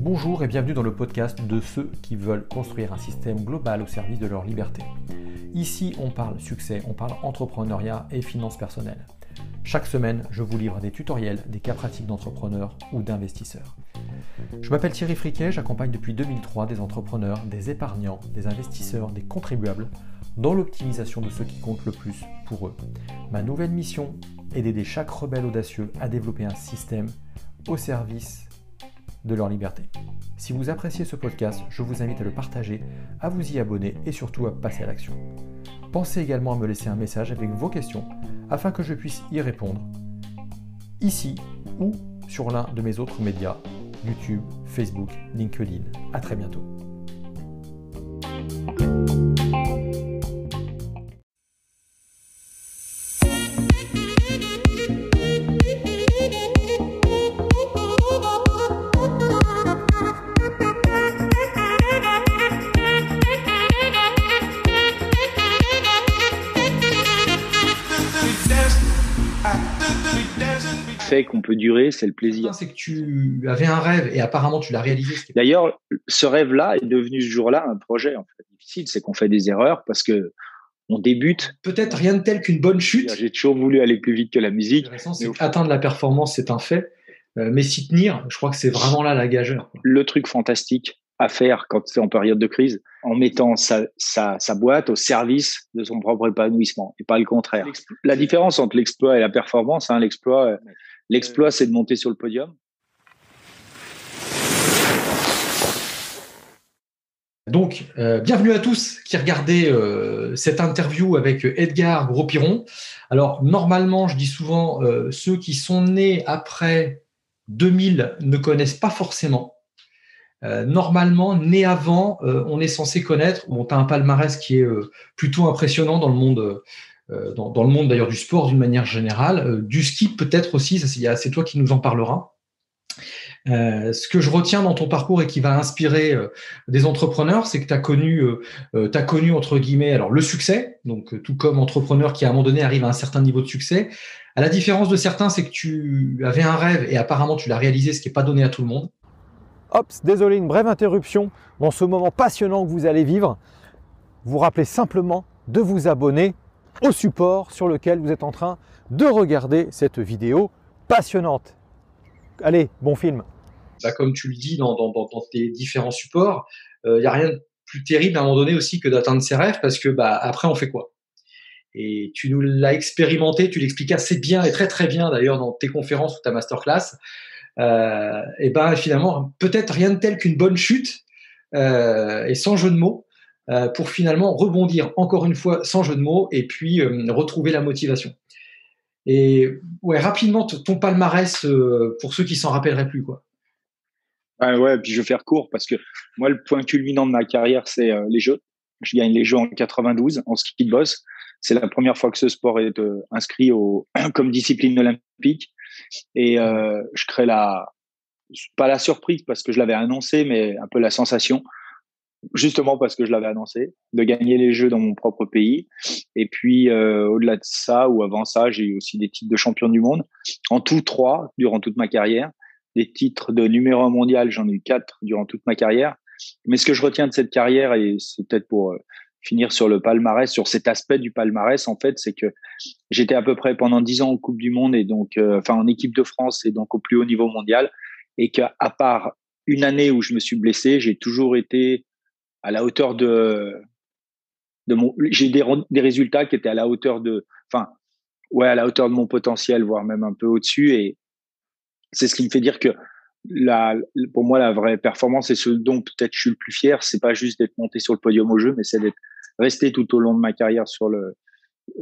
Bonjour et bienvenue dans le podcast de ceux qui veulent construire un système global au service de leur liberté. Ici, on parle succès, on parle entrepreneuriat et finances personnelles. Chaque semaine, je vous livre des tutoriels, des cas pratiques d'entrepreneurs ou d'investisseurs. Je m'appelle Thierry Friquet, j'accompagne depuis 2003 des entrepreneurs, des épargnants, des investisseurs, des contribuables dans l'optimisation de ce qui compte le plus pour eux. Ma nouvelle mission est d'aider chaque rebelle audacieux à développer un système au service de leur liberté. Si vous appréciez ce podcast, je vous invite à le partager, à vous y abonner et surtout à passer à l'action. Pensez également à me laisser un message avec vos questions afin que je puisse y répondre ici ou sur l'un de mes autres médias, YouTube, Facebook, LinkedIn. A très bientôt. Fait qu'on peut durer, c'est le plaisir. C'est que tu avais un rêve et apparemment tu l'as réalisé. D'ailleurs, ce rêve-là est devenu ce jour-là un projet en fait difficile, c'est qu'on fait des erreurs parce que on débute. Peut-être rien de tel qu'une bonne chute. J'ai toujours voulu aller plus vite que la musique. Atteindre la performance, c'est un fait. Euh, mais s'y tenir, je crois que c'est vraiment là la gageure. Le truc fantastique, à faire quand c'est en période de crise, en mettant sa, sa, sa, boîte au service de son propre épanouissement et pas le contraire. La différence entre l'exploit et la performance, hein, l'exploit, l'exploit c'est de monter sur le podium. Donc, euh, bienvenue à tous qui regardaient euh, cette interview avec Edgar Gros-Piron. Alors, normalement, je dis souvent, euh, ceux qui sont nés après 2000 ne connaissent pas forcément. Normalement, né avant, on est censé connaître. Bon, tu un palmarès qui est plutôt impressionnant dans le monde, dans, dans, le monde d'ailleurs du sport d'une manière générale. du ski peut-être aussi, c'est toi qui nous en parleras. ce que je retiens dans ton parcours et qui va inspirer des entrepreneurs, c'est que tu as connu, as connu entre guillemets, alors le succès, donc tout comme entrepreneur qui à un moment donné arrive à un certain niveau de succès. À la différence de certains, c'est que tu avais un rêve et apparemment tu l'as réalisé, ce qui n'est pas donné à tout le monde. Hop, désolé, une brève interruption dans ce moment passionnant que vous allez vivre. Vous rappelez simplement de vous abonner au support sur lequel vous êtes en train de regarder cette vidéo passionnante. Allez, bon film. Bah, comme tu le dis dans, tes différents supports, il euh, n'y a rien de plus terrible à un moment donné aussi que d'atteindre ses rêves parce que bah, après on fait quoi? Et tu nous l'as expérimenté, tu l'expliques assez bien et très très bien d'ailleurs dans tes conférences ou ta masterclass euh, et ben finalement peut-être rien de tel qu'une bonne chute euh, et sans jeu de mots pour finalement rebondir encore une fois sans jeu de mots et puis retrouver la motivation. Et ouais, rapidement ton palmarès pour ceux qui s'en rappelleraient plus quoi. Ouais, ouais, puis je vais faire court parce que moi le point culminant de ma carrière c'est les Jeux. Je gagne les Jeux en 92 en ski de boss. C'est la première fois que ce sport est inscrit au, comme discipline olympique. Et euh, je crée la, pas la surprise parce que je l'avais annoncé, mais un peu la sensation, justement parce que je l'avais annoncé, de gagner les Jeux dans mon propre pays. Et puis, euh, au-delà de ça, ou avant ça, j'ai eu aussi des titres de champion du monde. En tout, trois durant toute ma carrière. Des titres de numéro un mondial, j'en ai eu quatre durant toute ma carrière. Mais ce que je retiens de cette carrière, et c'est peut-être pour euh, finir sur le palmarès, sur cet aspect du palmarès, en fait, c'est que j'étais à peu près pendant dix ans en Coupe du Monde et donc, euh, enfin, en équipe de France et donc au plus haut niveau mondial. Et qu'à part une année où je me suis blessé, j'ai toujours été à la hauteur de, de mon, j'ai des, des résultats qui étaient à la hauteur de, enfin, ouais, à la hauteur de mon potentiel, voire même un peu au-dessus. Et c'est ce qui me fait dire que la, pour moi, la vraie performance et ce dont peut-être je suis le plus fier, c'est pas juste d'être monté sur le podium au jeu, mais c'est d'être resté tout au long de ma carrière sur le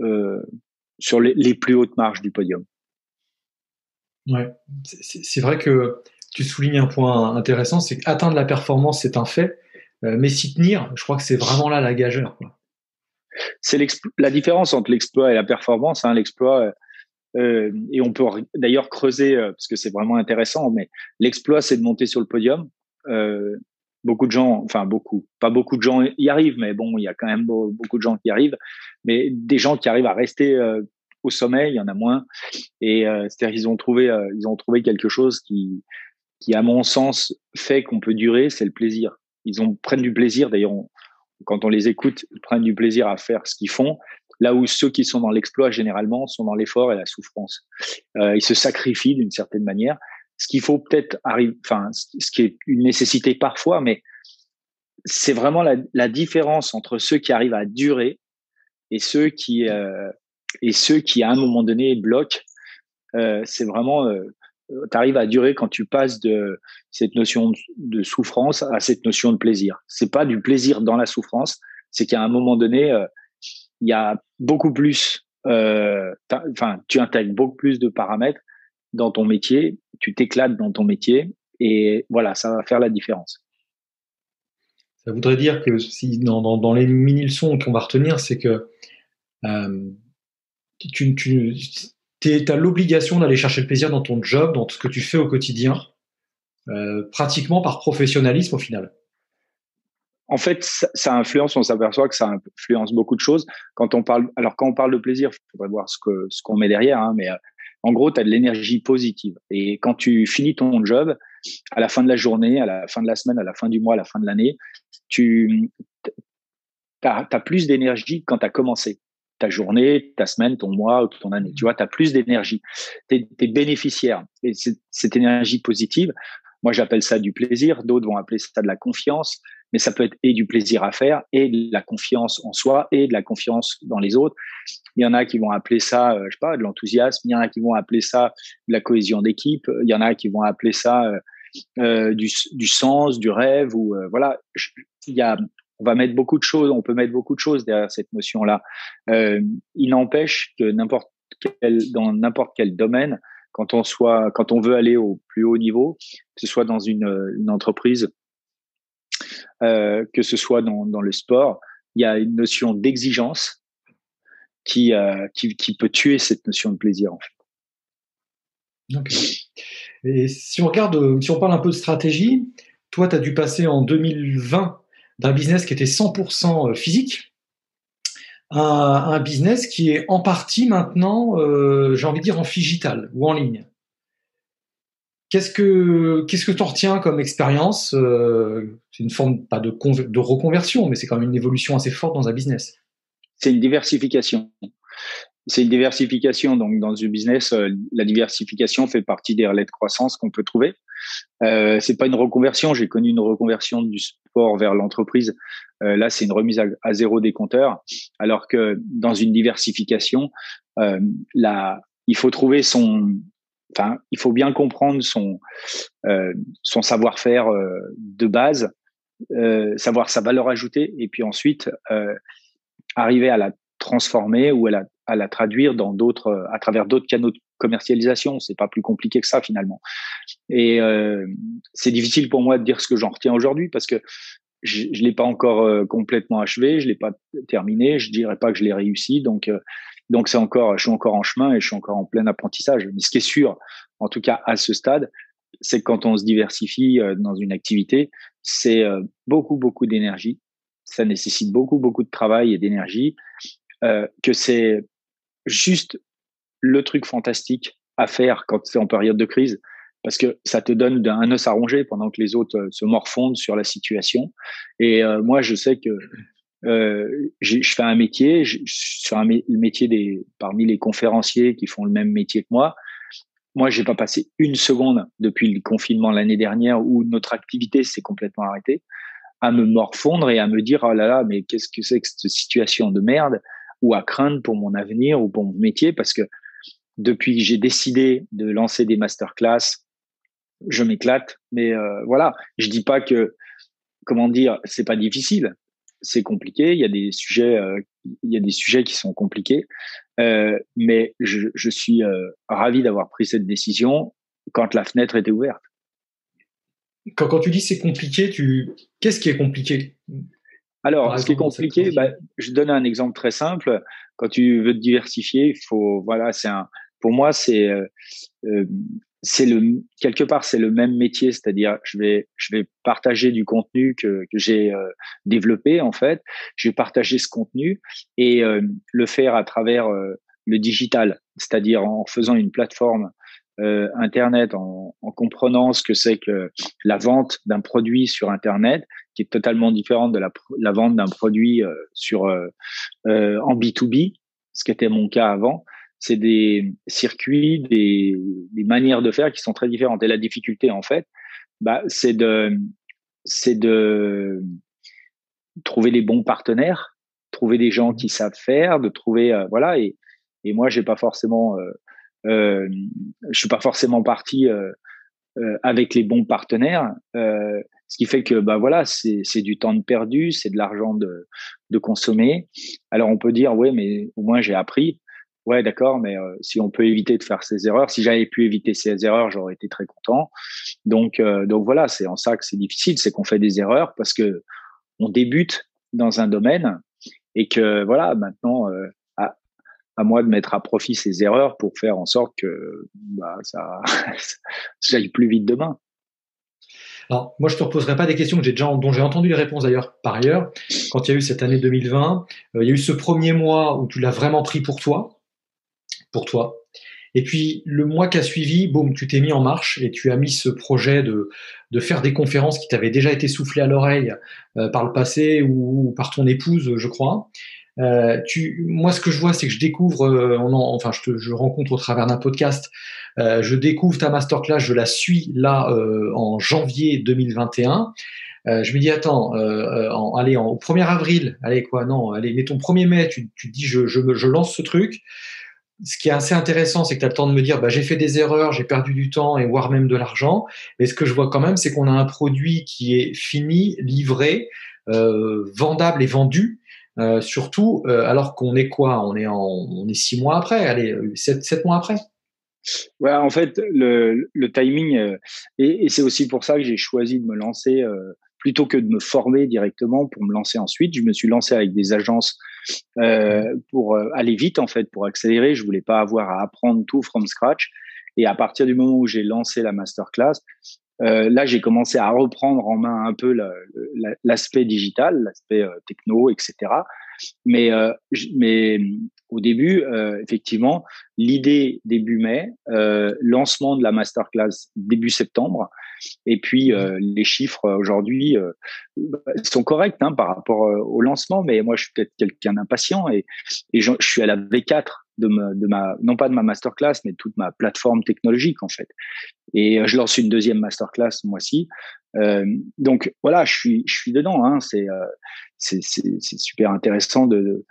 euh, sur les, les, plus hautes marches du podium. Ouais, c'est vrai que tu soulignes un point intéressant, c'est qu'atteindre la performance, c'est un fait, mais s'y tenir, je crois que c'est vraiment là la gageure. C'est la différence entre l'exploit et la performance. Hein. L'exploit, euh, et on peut d'ailleurs creuser euh, parce que c'est vraiment intéressant. Mais l'exploit, c'est de monter sur le podium. Euh, beaucoup de gens, enfin beaucoup, pas beaucoup de gens y arrivent, mais bon, il y a quand même beaucoup de gens qui arrivent. Mais des gens qui arrivent à rester au sommet, il y en a moins. Et c'est-à-dire ils ont trouvé, ils ont trouvé quelque chose qui, qui à mon sens fait qu'on peut durer, c'est le plaisir. Ils prennent du plaisir. D'ailleurs, quand on les écoute, ils prennent du plaisir à faire ce qu'ils font. Là où ceux qui sont dans l'exploit généralement sont dans l'effort et la souffrance. Euh, ils se sacrifient d'une certaine manière. Ce qu'il faut peut-être arriver, enfin, ce qui est une nécessité parfois, mais c'est vraiment la, différence entre ceux qui arrivent à durer et ceux qui euh, et ceux qui à un moment donné bloquent. Euh, c'est vraiment tu arrives à durer quand tu passes de cette notion de souffrance à cette notion de plaisir. C'est pas du plaisir dans la souffrance, c'est qu'à un moment donné, euh, il y a beaucoup plus, euh, enfin, tu intègres beaucoup plus de paramètres dans ton métier, tu t'éclates dans ton métier, et voilà, ça va faire la différence. Ça voudrait dire que dans, les mini leçons qu'on va retenir, c'est que euh, tu tu as l'obligation d'aller chercher le plaisir dans ton job, dans ce que tu fais au quotidien, euh, pratiquement par professionnalisme au final. En fait, ça, influence, on s'aperçoit que ça influence beaucoup de choses. Quand on parle, alors quand on parle de plaisir, il faudrait voir ce qu'on met derrière, hein, mais euh, en gros, tu as de l'énergie positive. Et quand tu finis ton job, à la fin de la journée, à la fin de la semaine, à la fin du mois, à la fin de l'année, tu as, as, plus d'énergie quand tu as commencé ta journée, ta semaine, ton mois ton année. Tu vois, tu as plus d'énergie. Tu es, bénéficiaire. Et cette énergie positive, moi j'appelle ça du plaisir, d'autres vont appeler ça de la confiance, mais ça peut être et du plaisir à faire, et de la confiance en soi, et de la confiance dans les autres. Il y en a qui vont appeler ça, euh, je sais pas, de l'enthousiasme, il y en a qui vont appeler ça de la cohésion d'équipe, il y en a qui vont appeler ça euh, euh du, du, sens, du rêve, ou euh, voilà. Il y a on va mettre beaucoup de choses, on peut mettre beaucoup de choses derrière cette notion-là. Euh, il n'empêche que n'importe quel, dans n'importe quel domaine, quand on soit, quand on veut aller au plus haut niveau, que ce soit dans une, une entreprise, euh, que ce soit dans, dans le sport, il y a une notion d'exigence qui, euh, qui, qui, peut tuer cette notion de plaisir en fait. Okay. Et si on regarde, si on parle un peu de stratégie, toi, tu as dû passer en 2020 d'un business qui était 100% euh, physique un business qui est en partie maintenant, euh, j'ai envie de dire, en digital ou en ligne. Qu'est-ce que qu'est-ce que tu en retiens comme expérience euh, C'est une forme pas de, de reconversion, mais c'est quand même une évolution assez forte dans un business. C'est une diversification c'est une diversification. Donc, dans le business, euh, la diversification fait partie des relais de croissance qu'on peut trouver. Euh, c'est pas une reconversion. J'ai connu une reconversion du sport vers l'entreprise. Euh, là, c'est une remise à, zéro des compteurs. Alors que dans une diversification, euh, il faut trouver son, enfin, il faut bien comprendre son euh, son savoir-faire de base, savoir sa valeur ajoutée, et puis ensuite arriver à la transformer ou à la, à la traduire dans d'autres, à travers d'autres canaux de commercialisation. C'est pas plus compliqué que ça finalement. Et euh, c'est difficile pour moi de dire ce que j'en retiens aujourd'hui parce que je, je l'ai pas encore euh, complètement achevé, je l'ai pas terminé. Je dirais pas que je l'ai réussi, donc euh, donc c'est encore, je suis encore en chemin et je suis encore en plein apprentissage. Mais ce qui est sûr, en tout cas à ce stade, c'est que quand on se diversifie euh, dans une activité, c'est beaucoup beaucoup d'énergie. Ça nécessite beaucoup beaucoup de travail et d'énergie. Euh, que c'est juste le truc fantastique à faire quand c'est en période de crise, parce que ça te donne un os à ronger pendant que les autres euh, se morfondent sur la situation. Et euh, moi, je sais que euh, je fais un métier, je, suis un métier des parmi les conférenciers qui font le même métier que moi. Moi, j'ai pas passé une seconde depuis le confinement l'année dernière où notre activité s'est complètement arrêtée à me morfondre et à me dire oh là là mais qu'est-ce que c'est que cette situation de merde? Ou à craindre pour mon avenir ou pour mon métier parce que depuis que j'ai décidé de lancer des masterclass, je m'éclate. Mais euh, voilà, je dis pas que, comment dire, c'est pas difficile. C'est compliqué. Il y a des sujets, euh, il y a des sujets qui sont compliqués. Euh, mais je, je suis ravi d'avoir pris cette décision quand la fenêtre était ouverte. Quand, quand tu dis c'est compliqué, tu qu'est-ce qui est compliqué? Alors, ce qui est compliqué, bah, je donne un exemple très simple. Quand tu veux te diversifier, il faut, voilà, c'est un, pour moi, c'est, euh, euh, c'est le quelque part c'est le même métier, c'est-à-dire je vais je vais partager du contenu que, que j'ai euh, développé en fait, je vais partager ce contenu et le faire à travers le digital, c'est-à-dire en faisant une plateforme euh, Internet, en, en, comprenant ce que c'est que la vente d'un produit sur Internet, qui est totalement différente de la, la vente d'un produit euh, sur euh, euh en B2B, ce qui était mon cas avant. C'est des circuits, des, des, manières de faire qui sont très différentes. Et la difficulté, en fait, bah, c'est de, c'est de trouver les bons partenaires, trouver des gens qui savent faire, de trouver, euh, voilà. Et, et moi, j'ai pas forcément je suis pas forcément parti avec les bons partenaires, ce qui fait que bah voilà, c'est du temps de perdu, c'est de l'argent de, de consommer. Alors on peut dire ouais, mais au moins j'ai appris. Ouais, d'accord, mais si on peut éviter de faire ces erreurs, si j'avais pu éviter ces erreurs, j'aurais été très content. Donc, donc voilà, c'est en ça que c'est difficile, c'est qu'on fait des erreurs parce que on débute dans un domaine et que voilà, maintenant, à moi de mettre à profit ces erreurs pour faire en sorte que bah, ça, ça aille plus vite demain. Alors, moi, je te reposerai pas des questions que j'ai déjà, dont j'ai entendu les réponses d'ailleurs par ailleurs. Quand il y a eu cette année 2020, euh, il y a eu ce premier mois où tu l'as vraiment pris pour toi, pour toi. Et puis, le mois qui a suivi, boum, tu t'es mis en marche et tu as mis ce projet de, de faire des conférences qui t'avaient déjà été soufflées à l'oreille euh, par le passé ou, par ton épouse, je crois. Euh, tu, moi, ce que je vois, c'est que je découvre, euh, on enfin, je, te, je rencontre au travers d'un podcast, euh, je découvre ta masterclass, je la suis là euh, en janvier 2021. Euh, je me dis, attends, en, allez, en, au 1er avril, allez, quoi, non, allez, mettons 1er mai, tu, tu dis, je, je, je lance ce truc. Ce qui est assez intéressant, c'est que tu as le temps de me dire, bah, j'ai fait des erreurs, j'ai perdu du temps et voire même de l'argent. Mais ce que je vois quand même, c'est qu'on a un produit qui est fini, livré, vendable et vendu euh, surtout, euh, alors qu'on est quoi? On est en, on est six mois après, allez, sept, sept mois après. Ouais, en fait, le, le timing, euh, et, et c'est aussi pour ça que j'ai choisi de me lancer plutôt que de me former directement pour me lancer ensuite. Je me suis lancé avec des agences pour aller vite, en fait, pour accélérer. Je voulais pas avoir à apprendre tout from scratch. Et à partir du moment où j'ai lancé la masterclass, euh, là, j'ai commencé à reprendre en main un peu l'aspect digital, l'aspect euh, techno, etc. Mais, euh, mais au début, euh, effectivement, l'idée début mai, euh, lancement de la masterclass début septembre, et puis les chiffres aujourd'hui sont corrects hein, par rapport au lancement, mais moi je suis peut-être quelqu'un d'impatient et, et je, je suis à la V4 de ma, de non pas de ma masterclass, mais toute ma plateforme technologique en fait. Et euh, je lance une deuxième masterclass ce mois-ci. Euh, donc voilà, je suis, je suis dedans. Hein. C'est, euh, super intéressant de,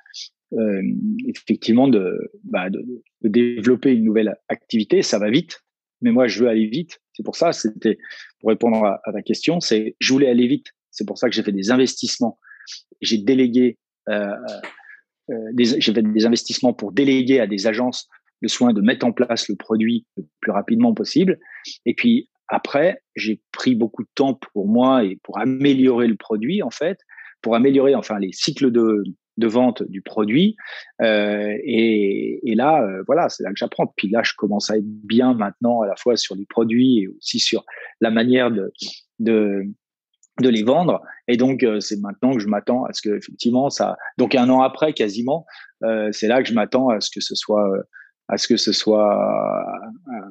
effectivement de, bah, de, de, développer une nouvelle activité. Ça va vite, mais moi je veux aller vite. C'est pour ça, c'était pour répondre à, à ta question, c'est je voulais aller vite. C'est pour ça que j'ai fait des investissements. J'ai délégué euh, euh, j'ai fait des investissements pour déléguer à des agences le soin de mettre en place le produit le plus rapidement possible. Et puis après, j'ai pris beaucoup de temps pour moi et pour améliorer le produit en fait, pour améliorer enfin les cycles de, de vente du produit. Euh, et, et, là, euh, voilà, c'est là que j'apprends. Puis là, je commence à être bien maintenant à la fois sur les produits et aussi sur la manière de, de, de les vendre. Et donc, euh, c'est maintenant que je m'attends à ce que effectivement ça. Donc, un an après, quasiment, euh, c'est là que je m'attends à ce que ce soit euh, à ce que ce soit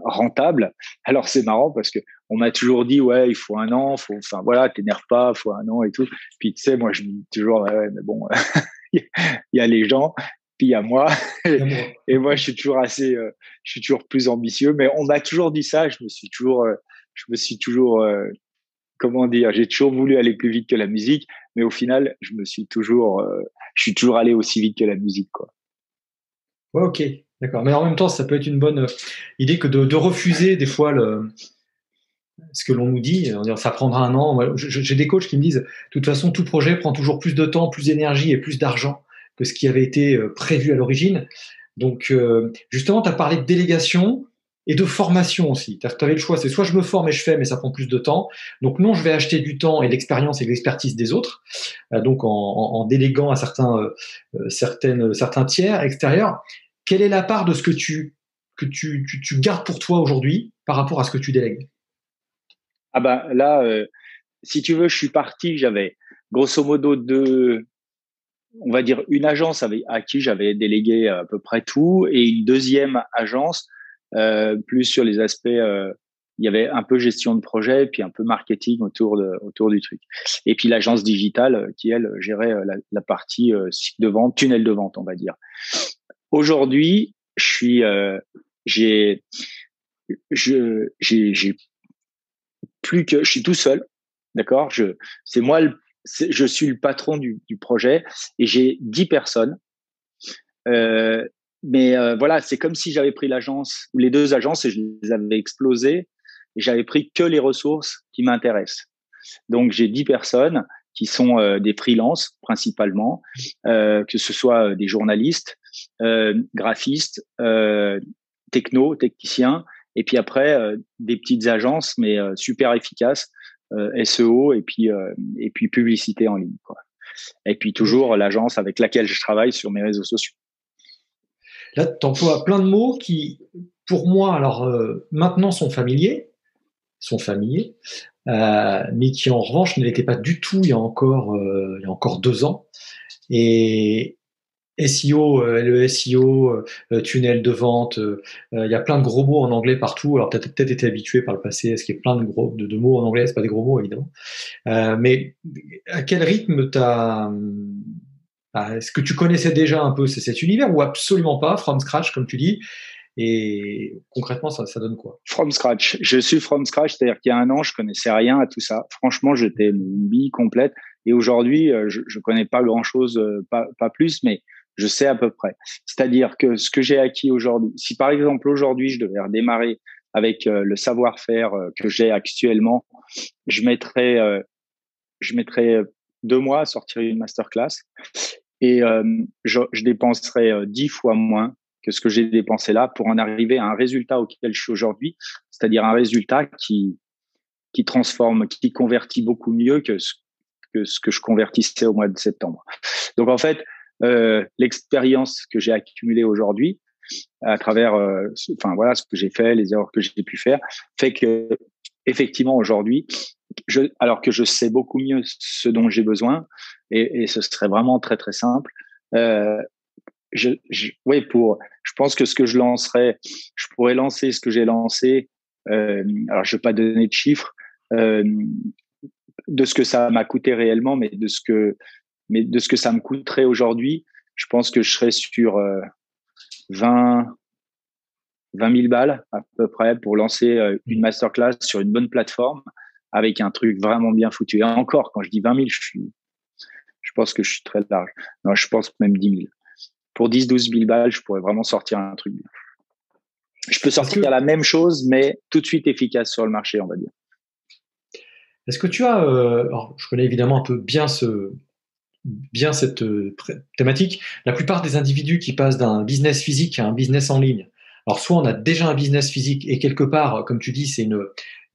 rentable. Alors c'est marrant parce que on m'a toujours dit ouais il faut un an, faut enfin voilà t'énerve pas, faut un an et tout. Puis tu sais moi je me dis toujours ouais mais bon il y a les gens puis il y a moi et, moi je suis toujours assez je suis toujours plus ambitieux mais on m'a toujours dit ça je me suis toujours je me suis toujours comment dire, j'ai toujours voulu aller plus vite que la musique, mais au final, je me suis toujours, euh, je suis toujours allé aussi vite que la musique, quoi. Ok, d'accord. Mais en même temps, ça peut être une bonne euh, idée que de, refuser des fois ce que l'on nous dit. Ça prendra un an. J'ai des coachs qui me disent, de toute façon, tout projet prend toujours plus de temps, plus d'énergie et plus d'argent que ce qui avait été euh, prévu à l'origine. Donc, justement, tu as parlé de délégation et de formation aussi. Tu avais le choix, c'est soit je me forme et je fais, mais ça prend plus de temps. Donc non, je vais acheter du temps et l'expérience et l'expertise des autres, euh, donc en, en, déléguant à certains, euh, euh, certaines, certains tiers extérieurs. Quelle est la part de ce que tu, que tu, tu, gardes pour toi aujourd'hui par rapport à ce que tu délègues? Ah ben là, si tu veux, je suis parti, j'avais grosso modo deux, on va dire une agence à qui j'avais délégué à peu près tout et une deuxième agence plus sur les aspects euh, il y avait un peu gestion de projet puis un peu marketing autour de autour du truc. Et puis l'agence digitale qui elle gérait la, partie site de vente tunnel de vente on va dire. Aujourd'hui je suis j'ai je j'ai plus que je suis tout seul d'accord? Je c'est moi le je suis le patron du, du projet et j'ai 10 personnes. Euh, mais euh, voilà, c'est comme si j'avais pris l'agence ou les deux agences et je les avais explosées et j'avais pris que les ressources qui m'intéressent. Donc j'ai 10 personnes qui sont euh, des freelances principalement, euh, que ce soit des journalistes, graphistes, techno, techniciens, et puis après des petites agences mais super efficaces euh, SEO et puis euh, et puis publicité en ligne. Quoi. Et puis toujours l'agence avec laquelle je travaille sur mes réseaux sociaux. Là, tu emploies plein de mots qui, pour moi, alors euh, maintenant sont familiers, sont familiers, euh, mais qui en revanche ne l'étaient pas du tout il y a encore, euh, il y a encore deux ans. Et, SEO, le SEO, tunnel de vente, il y a plein de gros mots en anglais partout. Alors peut-être peut-être été habitué par le passé à ce qu'il y ait plein de gros de, mots en anglais, c'est pas des gros mots évidemment. mais à quel rythme t'as bah, est-ce que tu connaissais déjà un peu cet univers ou absolument pas, from scratch comme tu dis? Et concrètement, ça, donne quoi? From scratch. Je suis from scratch, c'est-à-dire qu'il y a un an, je connaissais rien à tout ça. Franchement, j'étais une bille complète. Et aujourd'hui, je, je connais pas grand-chose, pas, pas plus, mais je sais à peu près. C'est-à-dire que ce que j'ai acquis aujourd'hui, si par exemple aujourd'hui je devais redémarrer avec euh, le savoir-faire euh, que j'ai actuellement, je mettrais, euh, je mettrais deux mois à sortir une masterclass et je, je dépenserais dix fois moins que ce que j'ai dépensé là pour en arriver à un résultat auquel je suis aujourd'hui, c'est-à-dire un résultat qui qui transforme, qui convertit beaucoup mieux que ce, que ce que je convertissais au mois de septembre. Donc en fait, euh, l'expérience que j'ai accumulée aujourd'hui à travers, euh, enfin voilà, ce que j'ai fait, les erreurs que j'ai pu faire, fait que effectivement aujourd'hui, je, alors que je sais beaucoup mieux ce dont j'ai besoin, et, et, ce serait vraiment très très simple. Euh, je, je, pour, je pense que ce que je lancerais, je pourrais lancer ce que j'ai lancé. Euh, alors, je vais pas donner de chiffres euh, de ce que ça m'a coûté réellement, mais de ce que mais de ce que ça me coûterait aujourd'hui, je pense que je serais sur 20, 20 000 balles à peu près pour lancer euh, une masterclass sur une bonne plateforme avec un truc vraiment bien foutu. Et encore, quand je dis 20 000, je, suis, je pense que je suis très large. Non, je pense même 10 000. Pour 10, 12 000 balles, je pourrais vraiment sortir un truc bien. Je peux sortir la même chose, mais tout de suite efficace sur le marché, on va dire. Est-ce que tu as, euh, alors, je connais évidemment un peu bien ce, bien cette euh, thématique. La plupart des individus qui passent d'un business physique à un business en ligne, alors soit on a déjà un business physique et quelque part, comme tu dis, c'est une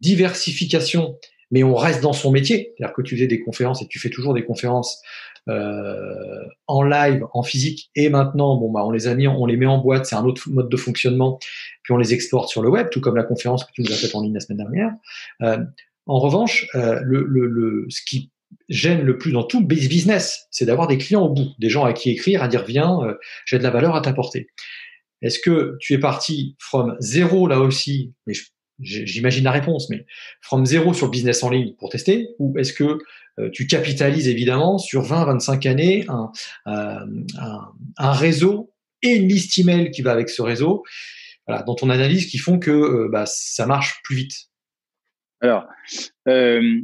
diversification, mais on reste dans son métier. C'est-à-dire que tu fais des conférences et tu fais toujours des conférences euh, en live, en physique, et maintenant, bon bah on les a mis, on les met en boîte, c'est un autre mode de fonctionnement, puis on les exporte sur le web, tout comme la conférence que tu nous as faite en ligne la semaine dernière. Euh, en revanche, euh, le, le, le, ce qui gêne le plus dans tout business, c'est d'avoir des clients au bout, des gens à qui écrire, à dire viens, euh, j'ai de la valeur à t'apporter. Est-ce que tu es parti from zéro là aussi, j'imagine la réponse, mais from zéro sur le business en ligne pour tester, ou est-ce que euh, tu capitalises évidemment sur 20, 25 années un, euh, un, un, réseau et une liste email qui va avec ce réseau, voilà, dans ton analyse qui font que bah, ça marche plus vite? Alors, euh,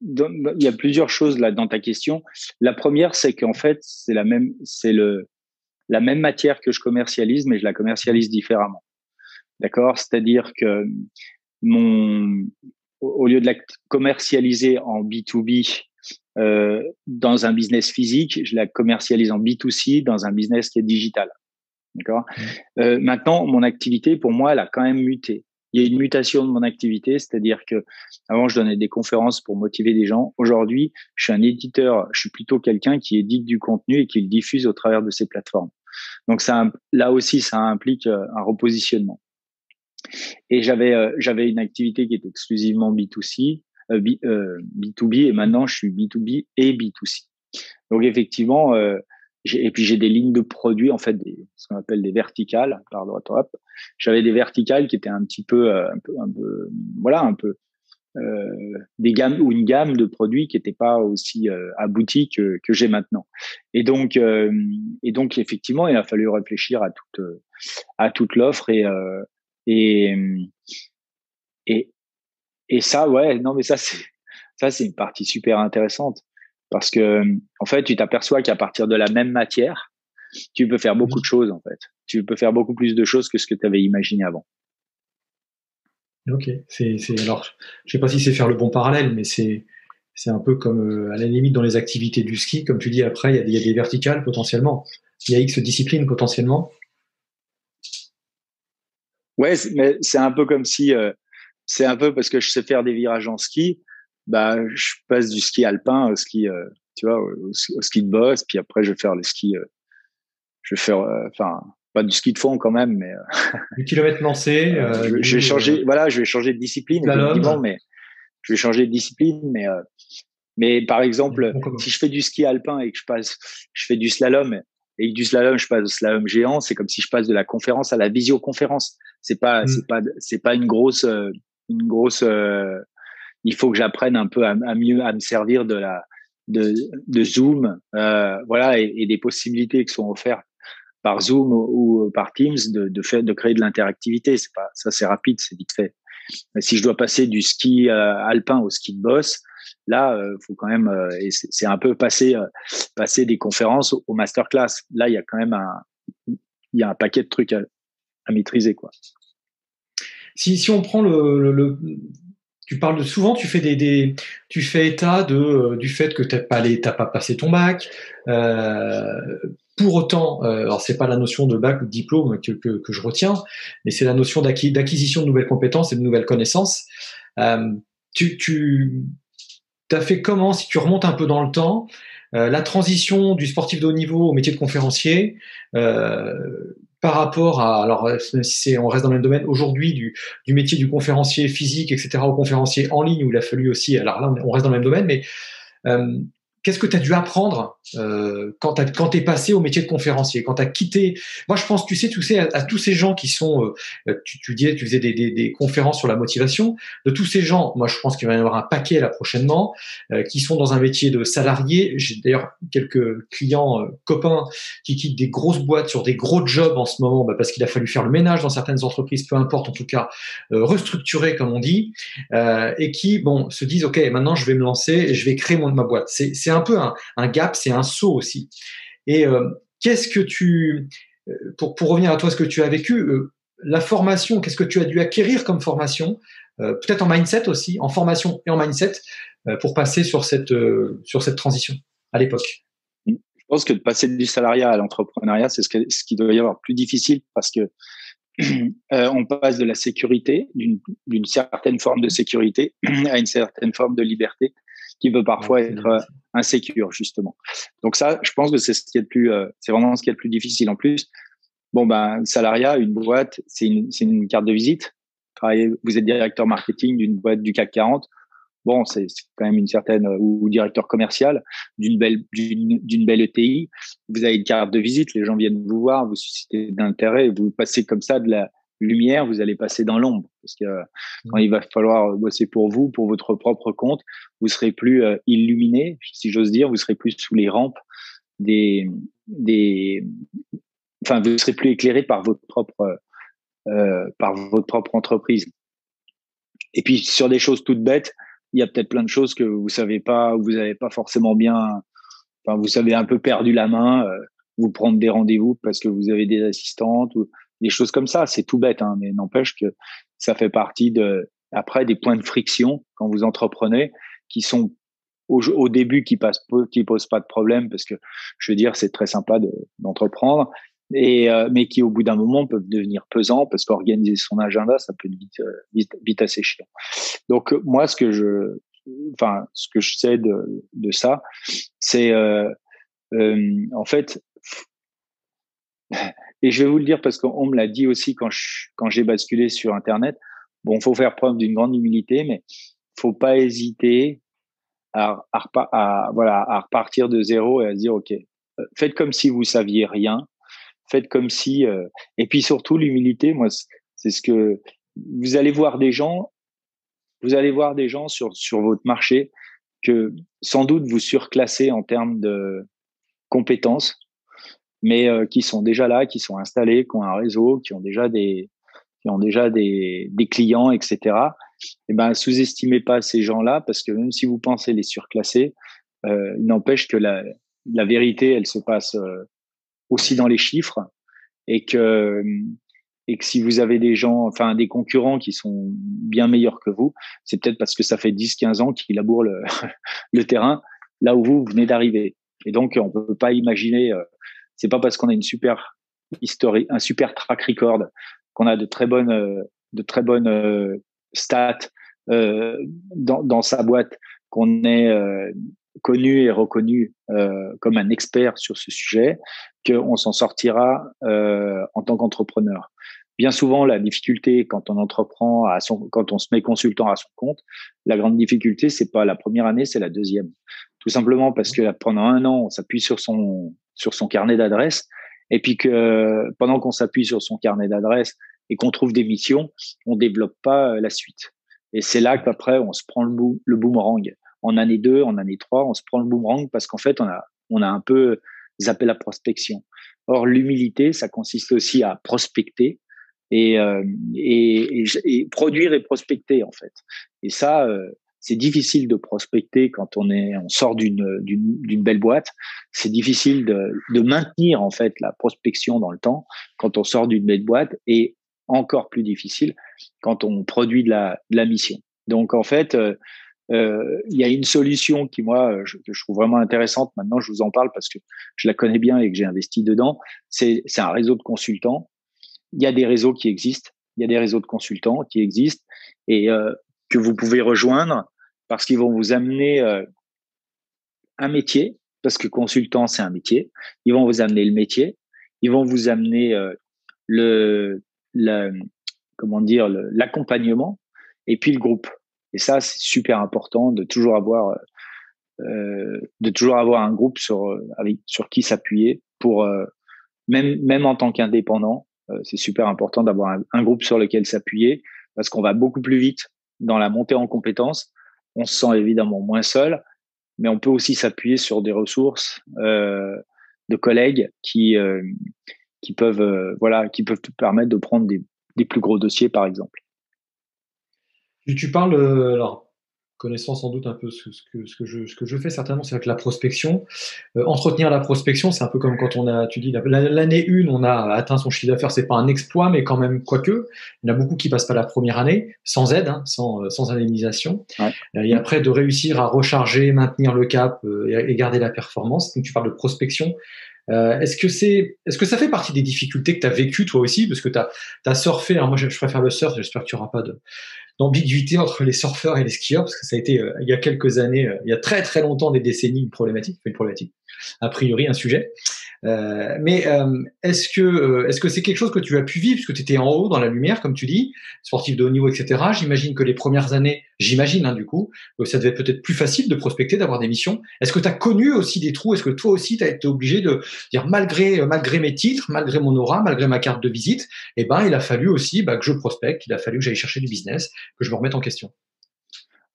il y a plusieurs choses là dans ta question. La première, c'est qu'en fait, c'est la même, c'est le, la même matière que je commercialise, mais je la commercialise différemment. D'accord? C'est-à-dire que mon, au lieu de la commercialiser en B2B euh, dans un business physique, je la commercialise en B2C dans un business qui est digital. D'accord? Mmh. euh, Maintenant, mon activité, pour moi, elle a quand même muté il y a une mutation de mon activité, c'est-à-dire que avant je donnais des conférences pour motiver des gens. Aujourd'hui, je suis un éditeur, je suis plutôt quelqu'un qui édite du contenu et qui le diffuse au travers de ces plateformes. Donc ça, là aussi, ça implique euh, un repositionnement. Et j'avais euh, j'avais une activité qui était exclusivement B2C, euh, B, 2 b et maintenant je suis B2B et B2C. Donc effectivement, et puis j'ai des lignes de produits en fait, des, ce qu'on appelle des verticales par droite hop. J'avais des verticales qui étaient un petit peu, euh, un un peu voilà, un peu euh, des gammes ou une gamme de produits qui n'étaient pas aussi euh, aboutis que, que j'ai maintenant. Et donc, euh, et donc effectivement, il a fallu réfléchir à toute à toute l'offre et et et et ça, ouais, non mais ça c'est ça c'est une partie super intéressante parce que en fait, tu t'aperçois qu'à partir de la même matière, tu peux faire beaucoup de choses en fait. Tu peux faire beaucoup plus de choses que ce que tu avais imaginé avant. Ok, c'est alors je sais pas si c'est faire le bon parallèle, mais c'est c'est un peu comme euh, à la limite dans les activités du ski, comme tu dis après, il y, a des verticales potentiellement, il y a X disciplines potentiellement. Ouais, mais c'est un peu comme si euh, c'est un peu parce que je sais faire des virages en ski, bah, je passe du ski alpin au ski, euh, tu vois, au, ski de boss, puis après je vais faire le ski, euh, je vais faire, euh, enfin, pas du ski de fond quand même, mais du kilomètre lancé. Je, je, vais changer, voilà, je vais changer de discipline, mais je vais changer de discipline, mais mais par exemple, si je fais du ski alpin et que je passe, je fais du slalom et du slalom je passe au slalom géant, c'est comme si je passe de la conférence à la visioconférence. C'est pas, mmh. c'est pas, c'est pas une grosse, une grosse il faut que j'apprenne un peu à, mieux à me servir de la de, de Zoom, euh, voilà, et, des possibilités qui sont offertes par Zoom ou, par Teams de, de faire de créer de l'interactivité. C'est pas ça, c'est rapide, c'est vite fait. Mais si je dois passer du ski euh, alpin au ski de boss, là, euh, faut quand même, euh, c'est un peu passer passer des conférences au, masterclass. Là, il y a quand même un il y a un paquet de trucs à, à maîtriser, quoi. Si, si on prend le, le, tu parles de souvent, tu fais des, des tu fais état de euh, du fait que t'as pas les, t'as pas passé ton bac. Euh, pour autant, euh, alors c'est pas la notion de bac ou de diplôme que, que, que je retiens, mais c'est la notion d'acquisition de nouvelles compétences et de nouvelles connaissances. Euh, tu, tu fait comment, si tu remontes un peu dans le temps, euh, la transition du sportif de haut niveau au métier de conférencier, euh, par rapport à, alors si on reste dans le même domaine aujourd'hui du, métier du conférencier physique, etc., au conférencier en ligne où il a fallu aussi, alors là on reste dans le même domaine, mais euh, qu'est-ce que tu as dû apprendre euh, quand tu es passé au métier de conférencier, quand tu as quitté? Moi, je pense, tu sais, tu sais, à, tous ces gens qui sont, euh, euh, tu, tu, disais, tu faisais des, des, des, conférences sur la motivation, de tous ces gens, moi, je pense qu'il va y en avoir un paquet là prochainement, euh, qui sont dans un métier de salarié. J'ai d'ailleurs quelques clients euh, copains qui quittent des grosses boîtes sur des gros jobs en ce moment, bah, parce qu'il a fallu faire le ménage dans certaines entreprises, peu importe, en tout cas, restructurer, comme on dit, et qui, bon, se disent, OK, maintenant, je vais me lancer et je vais créer mon, ma boîte. C'est un peu un, gap, c'est un saut aussi. Et euh, qu'est-ce que tu, euh, pour, pour revenir à toi, ce que tu as vécu, euh, la formation, qu'est-ce que tu as dû acquérir comme formation, peut-être en mindset aussi, en formation et en mindset, pour passer sur cette, sur cette transition à l'époque? Je pense que de passer du salariat à l'entrepreneuriat, c'est ce, ce qui doit y avoir plus difficile parce que on passe de la sécurité, d'une certaine forme de sécurité, à une certaine forme de liberté qui peut parfois être euh, insécure justement. Donc ça, je pense que c'est ce qui est le plus, euh, c'est vraiment ce qui est le plus difficile. En plus, bon ben salariat, une boîte, c'est une, c'est une carte de visite. Vous êtes directeur marketing d'une boîte du CAC 40. Bon, c'est quand même une certaine ou directeur commercial d'une belle d'une belle ETI. Vous avez une carte de visite, les gens viennent vous voir, vous suscitez d'intérêt, vous passez comme ça de la lumière, vous allez passer dans l'ombre. Parce que quand il va falloir bosser pour vous, pour votre propre compte, vous serez plus euh, illuminé, si j'ose dire, vous serez plus sous les rampes des, des, enfin, vous serez plus éclairé par votre propre, euh, par votre propre entreprise. Et puis sur des choses toutes bêtes, il y a peut-être plein de choses que vous savez pas, vous n'avez pas forcément bien, enfin, vous avez un peu perdu la main. Euh, vous prendre des rendez-vous parce que vous avez des assistantes ou des choses comme ça. C'est tout bête, hein, mais n'empêche que ça fait partie de après des points de friction quand vous entreprenez qui sont au, début qui passent qui posent pas de problème parce que je veux dire c'est très sympa d'entreprendre et euh, mais qui au bout d'un moment peuvent devenir pesants parce qu'organiser son agenda ça peut être vite, euh, vite, assez chiant. Donc moi ce que je enfin ce que je sais de, ça c'est euh, euh en fait et je vais vous le dire parce qu'on me l'a dit aussi quand quand j'ai basculé sur Internet. Bon, faut faire preuve d'une grande humilité, mais faut pas hésiter à, à, voilà, à repartir de zéro et à se dire, OK, faites comme si vous saviez rien. Faites comme si, et puis surtout l'humilité. Moi, c'est ce que vous allez voir des gens, vous allez voir des gens sur sur votre marché que sans doute vous surclassez en termes de compétences, mais qui sont déjà là, qui sont installés, qui ont un réseau, qui ont déjà des qui ont déjà des, des clients, etc. Et eh ben, sous-estimez pas ces gens-là parce que même si vous pensez les surclasser, euh, il n'empêche que la, la vérité, elle se passe euh, aussi dans les chiffres et que et que si vous avez des gens, enfin des concurrents qui sont bien meilleurs que vous, c'est peut-être parce que ça fait 10-15 ans qu'ils labourent le, le terrain là où vous venez d'arriver. Et donc on peut pas imaginer, euh, c'est pas parce qu'on a une super historique, un super track record, qu'on a de très bonnes, euh, de très bonnes euh, stats euh, dans, dans, sa boîte, qu'on est connu et reconnu comme un expert sur ce sujet, qu'on s'en sortira en tant qu'entrepreneur. Bien souvent, la difficulté quand on entreprend à son, quand on se met consultant à son compte, la grande difficulté, c'est pas la première année, c'est la deuxième. Tout simplement parce que pendant un an, on s'appuie sur son sur son carnet d'adresses et puis que pendant qu'on s'appuie sur son carnet d'adresses et qu'on trouve des missions, on développe pas euh, la suite. Et c'est là qu'après, on se prend le, le boomerang. En année 2, en année 3, on se prend le boomerang parce qu'en fait, on a, on a un peu zappé la prospection. Or, l'humilité, ça consiste aussi à prospecter et, euh, et, et, produire et prospecter, en fait. Et ça, euh, c'est difficile de prospecter quand on est, on sort d'une d'une belle boîte. C'est difficile de, de maintenir en fait la prospection dans le temps quand on sort d'une belle boîte et encore plus difficile quand on produit de la, de la mission. Donc en fait, euh, euh il y a une solution qui moi je, je trouve vraiment intéressante. Maintenant, je vous en parle parce que je la connais bien et que j'ai investi dedans. C'est c'est un réseau de consultants. Il y a des réseaux qui existent. Il y a des réseaux de consultants qui existent et euh, que vous pouvez rejoindre parce qu'ils vont vous amener euh, un métier, parce que consultant, c'est un métier. Ils vont vous amener le métier. Ils vont vous amener euh, le, comment dire, l'accompagnement et puis le groupe. Et ça, c'est super important de toujours avoir, euh, de toujours avoir un groupe sur, avec, sur qui s'appuyer pour, même, même en tant qu'indépendant, c'est super important d'avoir un, un, groupe sur lequel s'appuyer parce qu'on va beaucoup plus vite dans la montée en compétences on se sent évidemment moins seul, mais on peut aussi s'appuyer sur des ressources euh, de collègues qui euh, peuvent euh, voilà qui peuvent te permettre de prendre des, des plus gros dossiers par exemple. Tu parles alors connaissant sans doute un peu ce, que, ce, que, je, ce que je fais certainement, c'est avec la prospection. Euh, entretenir la prospection, c'est un peu comme quand on a, tu dis, l'année 1, on a atteint son chiffre d'affaires, c'est pas un exploit, mais quand même, quoique, il y en a beaucoup qui passent pas la première année, sans aide, hein, sans, euh, sans indemnisation. Ouais. Et après, de réussir à recharger, maintenir le cap euh, et, garder la performance. Donc, tu parles de prospection. Euh, est-ce que c'est, est-ce que ça fait partie des difficultés que tu as vécues toi aussi, parce que tu as, surfé. Alors moi, je, préfère le surf. J'espère que tu auras pas d'ambiguïté entre les surfeurs et les skieurs, parce que ça a été, euh, il y a quelques années, euh, il y a très très longtemps, des décennies, une problématique, une problématique, a priori un sujet. Euh, mais euh, est-ce que euh, est-ce que c'est quelque chose que tu as pu vivre puisque tu étais en haut dans la lumière, comme tu dis, sportif de haut niveau, etc. J'imagine que les premières années, j'imagine hein, du coup, ça devait être peut-être plus facile de prospecter, d'avoir des missions. Est-ce que tu as connu aussi des trous? Est-ce que toi aussi tu as été obligé de dire malgré malgré mes titres, malgré mon aura, malgré ma carte de visite, eh ben il a fallu aussi bah, que je prospecte, il a fallu que j'aille chercher du business, que je me remette en question?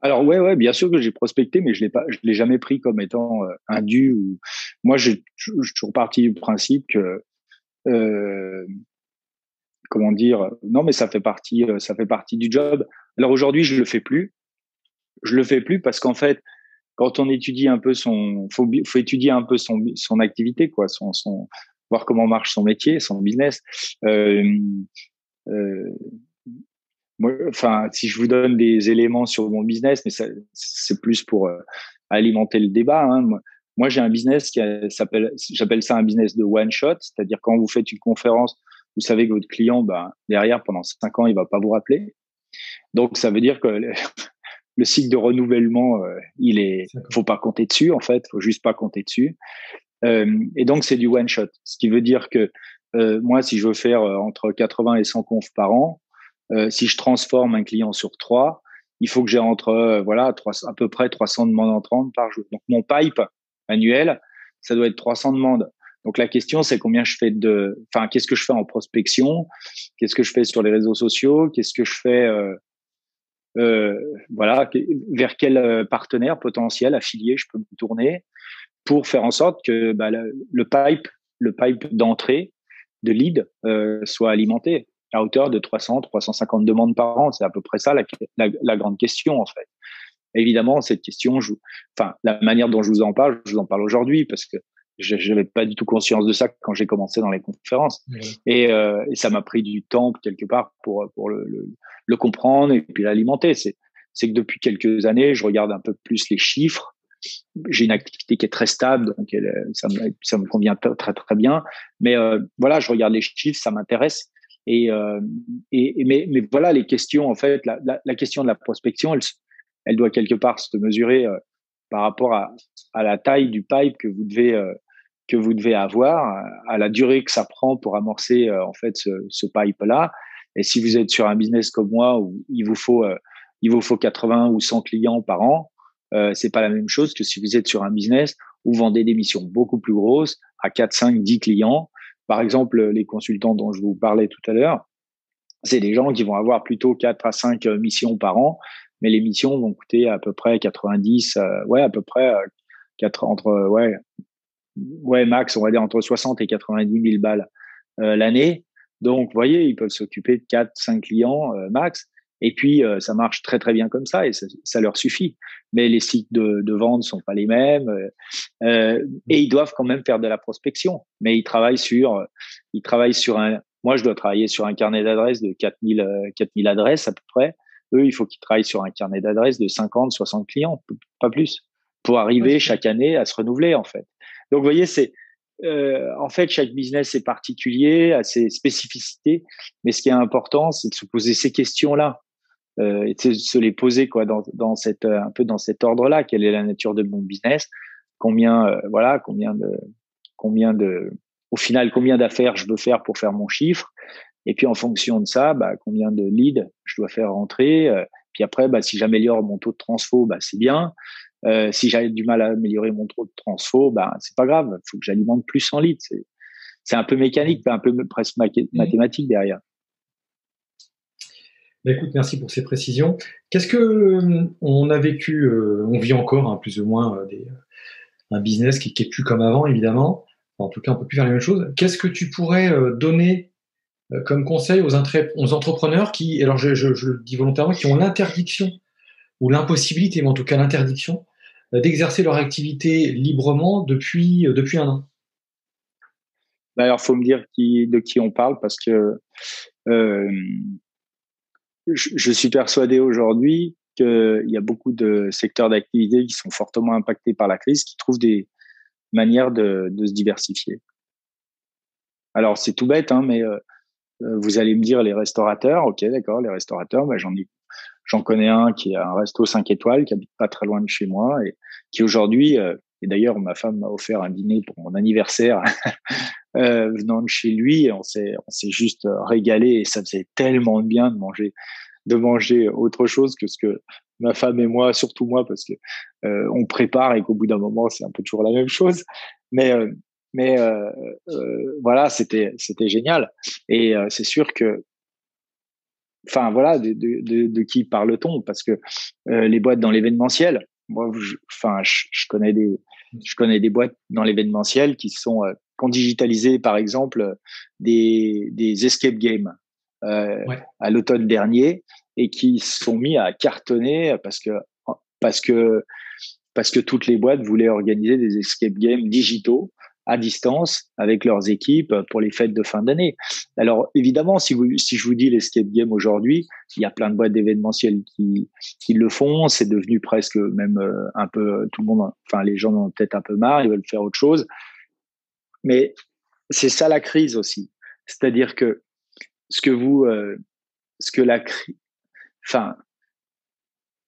Alors ouais, ouais, bien sûr que j'ai prospecté, mais je l'ai pas, je l'ai jamais pris comme étant euh, un. Ou... Moi, je, je, suis toujours parti du principe que, euh, comment dire, non, mais ça fait partie, euh, ça fait partie du job. Alors aujourd'hui, je le fais plus. Je le fais plus parce qu'en fait, quand on étudie un peu son, faut, faut étudier un peu son, son activité, quoi, son, son, voir comment marche son métier, son business. Euh, euh, moi, enfin, si je vous donne des éléments sur mon business, mais c'est plus pour euh, alimenter le débat. Hein. Moi, j'ai un business qui s'appelle, j'appelle ça un business de one shot, c'est-à-dire quand vous faites une conférence, vous savez que votre client, ben, derrière, pendant cinq ans, il va pas vous rappeler. Donc, ça veut dire que le, le cycle de renouvellement, euh, il est, faut pas compter dessus, en fait, faut juste pas compter dessus. Euh, et donc, c'est du one shot, ce qui veut dire que euh, moi, si je veux faire entre 80 et 100 confs par an, euh, si je transforme un client sur trois, il faut que j'ai entre euh, voilà trois, à peu près 300 demandes entrantes par jour. Donc mon pipe annuel, ça doit être 300 demandes. Donc la question, c'est combien je fais de, enfin, qu'est-ce que je fais en prospection, qu'est-ce que je fais sur les réseaux sociaux, qu'est-ce que je fais, euh, euh, voilà, vers quel partenaire potentiel affilié je peux me tourner pour faire en sorte que bah, le, pipe, le pipe d'entrée de lead soit alimenté à hauteur de 300, 350 demandes par an. C'est à peu près ça la, la, la, grande question en fait. Évidemment, cette question, je, enfin, la manière dont je vous en parle, je vous en parle aujourd'hui parce que je n'avais pas du tout conscience de ça quand j'ai commencé dans les conférences. Et, euh, et, ça m'a pris du temps quelque part pour, pour le, le, le comprendre et puis l'alimenter. C'est, c'est que depuis quelques années, je regarde un peu plus les chiffres. J'ai une activité qui est très stable, donc ça, me, ça me convient très très bien. Mais euh, voilà, je regarde les chiffres, ça m'intéresse. Et, euh, mais, voilà, les questions en fait, la, question de la prospection, elle, doit quelque part se mesurer euh, par rapport à, la taille du pipe que vous devez euh, que vous devez avoir, à la durée que ça prend pour amorcer en fait ce, ce pipe là. Et si vous êtes sur un business comme moi où il vous faut il vous faut 80 ou 100 clients par an, c'est pas la même chose que si vous êtes sur un business où vous vendez des missions beaucoup plus grosses à 4, 5, 10 clients. Par exemple, les consultants dont je vous parlais tout à l'heure, c'est des gens qui vont avoir plutôt 4 à 5 euh, missions par an, mais les missions vont coûter à peu près 90, ouais, à peu près 4, entre, ouais, ouais, max, on va dire entre 60 et 90 000 balles euh, l'année. Donc, vous voyez, ils peuvent s'occuper de 4, 5 clients euh, max. Et puis, euh, ça marche très, très bien comme ça et ça, ça leur suffit. Mais les sites de, de vente sont pas les mêmes euh, et ils doivent quand même faire de la prospection. Mais ils travaillent sur, ils travaillent sur un, moi, je dois travailler sur un carnet d'adresses de 4000, 4000 adresses à peu près. Eux, il faut qu'ils travaillent sur un carnet d'adresses de 50, 60 clients, pas plus, pour arriver chaque année à se renouveler, en fait. Donc, vous voyez, c'est euh, en fait chaque business est particulier, a ses spécificités, mais ce qui est important, c'est de se poser ces questions-là euh, et de se les poser quoi dans, dans cette euh, un peu dans cet ordre-là. Quelle est la nature de mon business? Combien euh, voilà combien de combien de au final combien d'affaires je veux faire pour faire mon chiffre? Et puis en fonction de ça, bah, combien de leads je dois faire rentrer? Euh, puis après, bah, si j'améliore mon taux de transfo, bah, c'est bien. Euh, si j'ai du mal à améliorer mon taux de transfo, ben c'est pas grave. Il faut que j'alimente plus en lead. C'est un peu mécanique, un peu presque mmh. mathématique derrière. Bah, écoute, merci pour ces précisions. Qu'est-ce que euh, on a vécu, euh, on vit encore hein, plus ou moins des, un business qui, qui est plus comme avant, évidemment. en tout cas, on peut plus faire les mêmes choses. Qu'est-ce que tu pourrais donner comme conseil aux, entrepreneurs qui, alors je, le dis volontairement, qui ont l'interdiction ou l'impossibilité, mais en tout cas l'interdiction euh, d'exercer leur activité librement depuis, euh, depuis un an? D'ailleurs, faut me dire de qui on parle parce que euh, je, suis persuadé aujourd'hui qu'il y a beaucoup de secteurs d'activité qui sont fortement impactés par la crise, qui trouvent des manières de, se diversifier. Alors c'est tout bête, hein, mais euh, vous allez me dire les restaurateurs, ok, d'accord, les restaurateurs, bah, J'en connais un qui a un resto 5 étoiles, qui habite pas très loin de chez moi et qui aujourd'hui, euh, et d'ailleurs ma femme m'a offert un dîner pour mon anniversaire euh, venant de chez lui, on s'est juste régalé et ça faisait tellement de bien de manger de manger autre chose que ce que ma femme et moi, surtout moi, parce que euh, on prépare et qu'au bout d'un moment c'est un peu toujours la même chose, mais euh, mais euh, voilà, c'était c'était génial. Et c'est sûr que enfin voilà, de, qui parle-t-on? Parce que euh, les boîtes dans l'événementiel, moi, enfin, je, je, connais des, je connais des boîtes dans l'événementiel qui sont euh, qui ont digitalisé, par exemple, des, des escape games euh, à l'automne dernier et qui sont mis à cartonner parce que parce que parce que toutes les boîtes voulaient organiser des escape games digitaux à distance avec leurs équipes pour les fêtes de fin d'année. Alors évidemment, si, vous, si je vous dis l'escape game aujourd'hui, il y a plein de boîtes d'événementiel qui, qui le font. C'est devenu presque même euh, un peu tout le monde, enfin les gens ont peut-être un peu marre, ils veulent faire autre chose. Mais c'est ça la crise aussi. C'est-à-dire que ce que vous, euh, ce que la crise, enfin,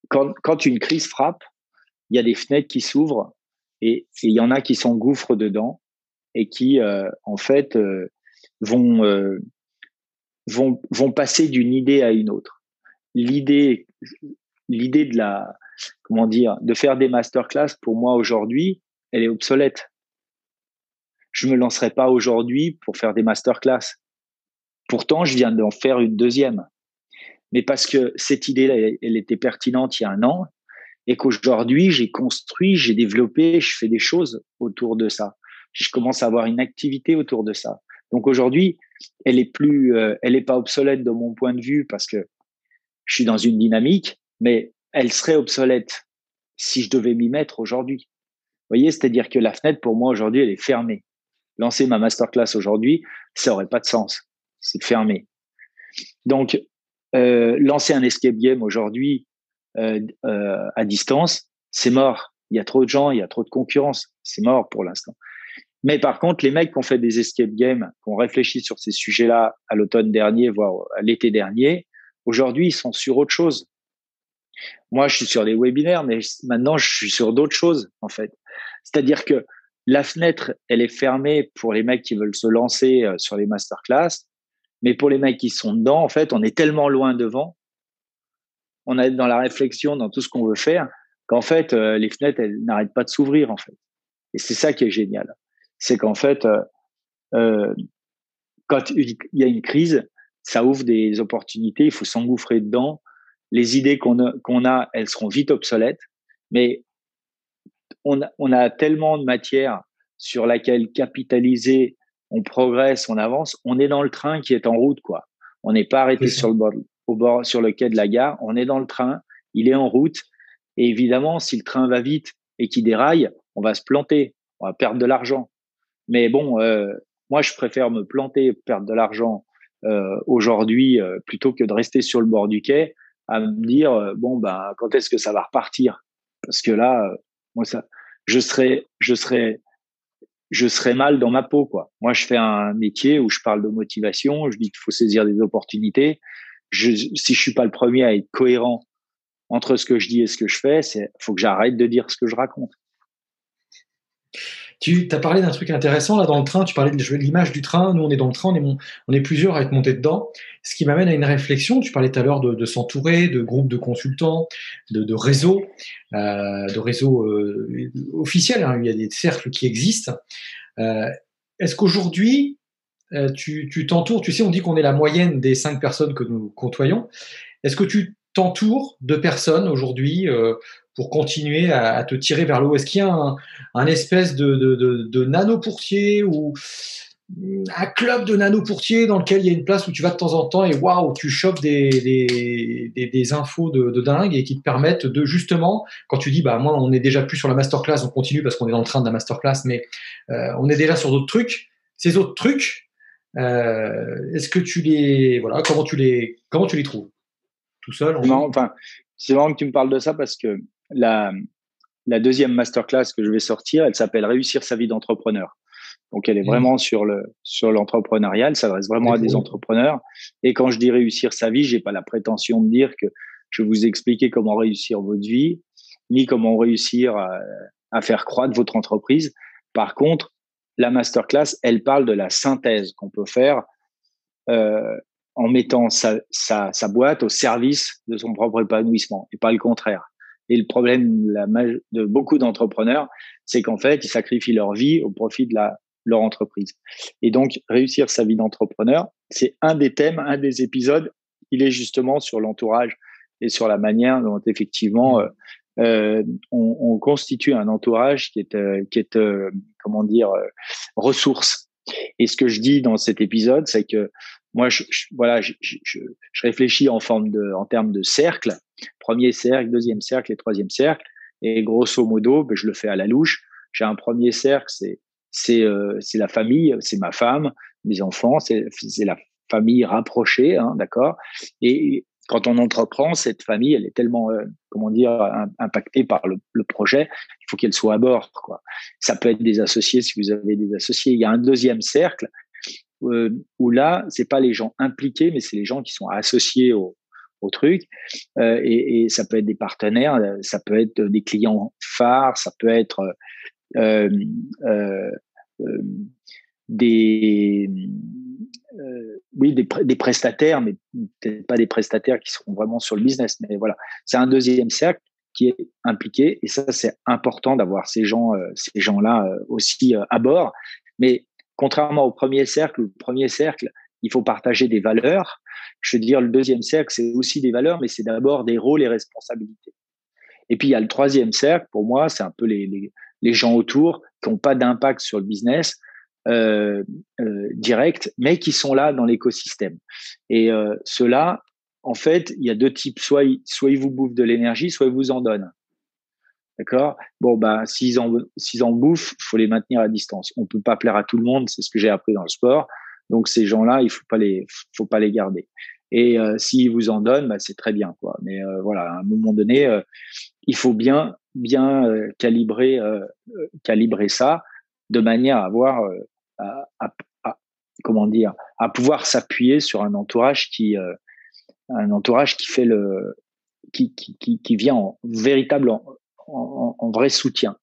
quand, quand une crise frappe, il y a des fenêtres qui s'ouvrent et il y en a qui s'engouffrent dedans et qui euh, en fait euh, vont euh, vont vont passer d'une idée à une autre. L'idée l'idée de la comment dire de faire des masterclass pour moi aujourd'hui, elle est obsolète. Je me lancerai pas aujourd'hui pour faire des masterclass. Pourtant, je viens d'en faire une deuxième. Mais parce que cette idée-là, elle était pertinente il y a un an et qu'aujourd'hui, j'ai construit, j'ai développé, je fais des choses autour de ça. Je commence à avoir une activité autour de ça. Donc aujourd'hui, elle est plus, euh, elle est pas obsolète de mon point de vue parce que je suis dans une dynamique, mais elle serait obsolète si je devais m'y mettre aujourd'hui. Vous voyez, c'est-à-dire que la fenêtre pour moi aujourd'hui, elle est fermée. Lancer ma masterclass aujourd'hui, ça aurait pas de sens. C'est fermé. Donc, euh, lancer un escape game aujourd'hui euh, euh, à distance, c'est mort. Il y a trop de gens, il y a trop de concurrence. C'est mort pour l'instant. Mais par contre, les mecs qui ont fait des escape games, qui ont réfléchi sur ces sujets-là à l'automne dernier, voire à l'été dernier, aujourd'hui, ils sont sur autre chose. Moi, je suis sur les webinaires, mais maintenant, je suis sur d'autres choses, en fait. C'est-à-dire que la fenêtre, elle est fermée pour les mecs qui veulent se lancer euh, sur les masterclass. Mais pour les mecs qui sont dedans, en fait, on est tellement loin devant. On est dans la réflexion, dans tout ce qu'on veut faire, qu'en fait, euh, les fenêtres, elles n'arrêtent pas de s'ouvrir, en fait. Et c'est ça qui est génial c'est qu'en fait, euh, quand il y a une crise, ça ouvre des opportunités, il faut s'engouffrer dedans. Les idées qu'on a, a, elles seront vite obsolètes, mais on a, on a tellement de matière sur laquelle capitaliser, on progresse, on avance, on est dans le train qui est en route, quoi. On n'est pas arrêté sur le bord, au bord, sur le quai de la gare, on est dans le train, il est en route, et évidemment, si le train va vite et qu'il déraille, on va se planter, on va perdre de l'argent. Mais bon, euh, moi, je préfère me planter, perdre de l'argent euh, aujourd'hui euh, plutôt que de rester sur le bord du quai à me dire bon ben quand est-ce que ça va repartir? Parce que là, moi ça, je serais, je serais, je serais mal dans ma peau quoi. Moi, je fais un métier où je parle de motivation, je dis qu'il faut saisir des opportunités. Si je suis pas le premier à être cohérent entre ce que je dis et ce que je fais, c'est faut que j'arrête de dire ce que je raconte. Tu as parlé d'un truc intéressant là dans le train, tu parlais de l'image du train, nous on est dans le train, on est, on est plusieurs à être montés dedans, ce qui m'amène à une réflexion, tu parlais tout à l'heure de, s'entourer, de groupes de consultants, de, réseaux, euh, de réseaux euh, officiels, hein, il y a des cercles qui existent. Euh, est-ce qu'aujourd'hui, tu t'entoures, tu sais, on dit qu'on est la moyenne des cinq personnes que nous côtoyons, est-ce que tu t'entoures de personnes aujourd'hui pour continuer à, te tirer vers le haut Est-ce qu'il y a un, espèce de, de, nano-pourtier ou un club de nano-pourtier dans lequel il y a une place où tu vas de temps en temps et waouh, tu chopes des, infos de, dingue et qui te permettent de justement, quand tu dis, bah moi on est déjà plus sur la masterclass, on continue parce qu'on est dans le train de la masterclass, mais euh, on est déjà sur d'autres trucs. Ces autres trucs, euh, est-ce que tu les, voilà, comment tu les, comment tu les trouves? Tout seul Non, enfin, c'est vraiment que tu me parles de ça parce que la, la deuxième masterclass que je vais sortir, elle s'appelle Réussir sa vie d'entrepreneur. Donc, elle est mmh. vraiment sur le sur l'entrepreneuriat. Elle s'adresse vraiment à des entrepreneurs. Et quand je dis réussir sa vie, j'ai pas la prétention de dire que je vais vous expliquer comment réussir votre vie, ni comment réussir à, à faire croître votre entreprise. Par contre, la masterclass, elle parle de la synthèse qu'on peut faire euh, en mettant sa, sa, sa boîte au service de son propre épanouissement et pas le contraire. Et le problème de beaucoup d'entrepreneurs, c'est qu'en fait, ils sacrifient leur vie au profit de la, leur entreprise. Et donc, réussir sa vie d'entrepreneur, c'est un des thèmes, un des épisodes. Il est justement sur l'entourage et sur la manière dont effectivement euh, euh on, on, constitue un entourage qui est, euh, qui est euh, comment dire, ressource. Et ce que je dis dans cet épisode, c'est que moi, je, voilà, je, je, je, réfléchis en forme de, en termes de cercle. Premier cercle, deuxième cercle et troisième cercle. Et grosso modo, ben, je le fais à la louche. J'ai un premier cercle, c'est c'est euh, la famille, c'est ma femme, mes enfants, c'est la famille rapprochée, hein, d'accord? Et quand on entreprend, cette famille, elle est tellement, euh, comment dire, impactée par le, le projet, il faut qu'elle soit à bord, quoi. Ça peut être des associés si vous avez des associés. Il y a un deuxième cercle où là, c'est pas les gens impliqués, mais c'est les gens qui sont associés au, truc. Euh, et, ça peut être des partenaires, ça peut être des clients phares, ça peut être euh, euh, euh des oui des, prestataires, mais peut-être pas des prestataires qui seront vraiment sur le business. Mais voilà, c'est un deuxième cercle qui est impliqué et ça c'est important d'avoir ces gens ces gens là aussi à bord Mais contrairement au premier cercle, le premier cercle, il faut partager des valeurs. Je veux dire, le deuxième cercle, c'est aussi des valeurs, mais c'est d'abord des rôles et responsabilités. Et puis, il y a le troisième cercle, pour moi, c'est un peu les, gens autour qui n'ont pas d'impact sur le business euh, euh, direct, mais qui sont là dans l'écosystème. Et euh, ceux-là, en fait, il y a deux types. Soit, soit ils vous bouffent de l'énergie, soit ils vous en donnent. D'accord? Bon, bah, s'ils en, en bouffent, faut les maintenir à distance. On peut pas plaire à tout le monde, c'est ce que j'ai appris dans le sport. Donc, ces gens-là, il faut les, faut pas les garder. Et euh, s'ils vous en donnent, bah, c'est très bien. Mais euh, voilà, à un moment donné, euh, il faut bien, bien euh, calibrer, calibrer ça de manière à avoir, comment dire, à pouvoir s'appuyer sur un entourage qui, un entourage qui fait le, qui, qui, qui, vient en véritable, en, vrai soutien.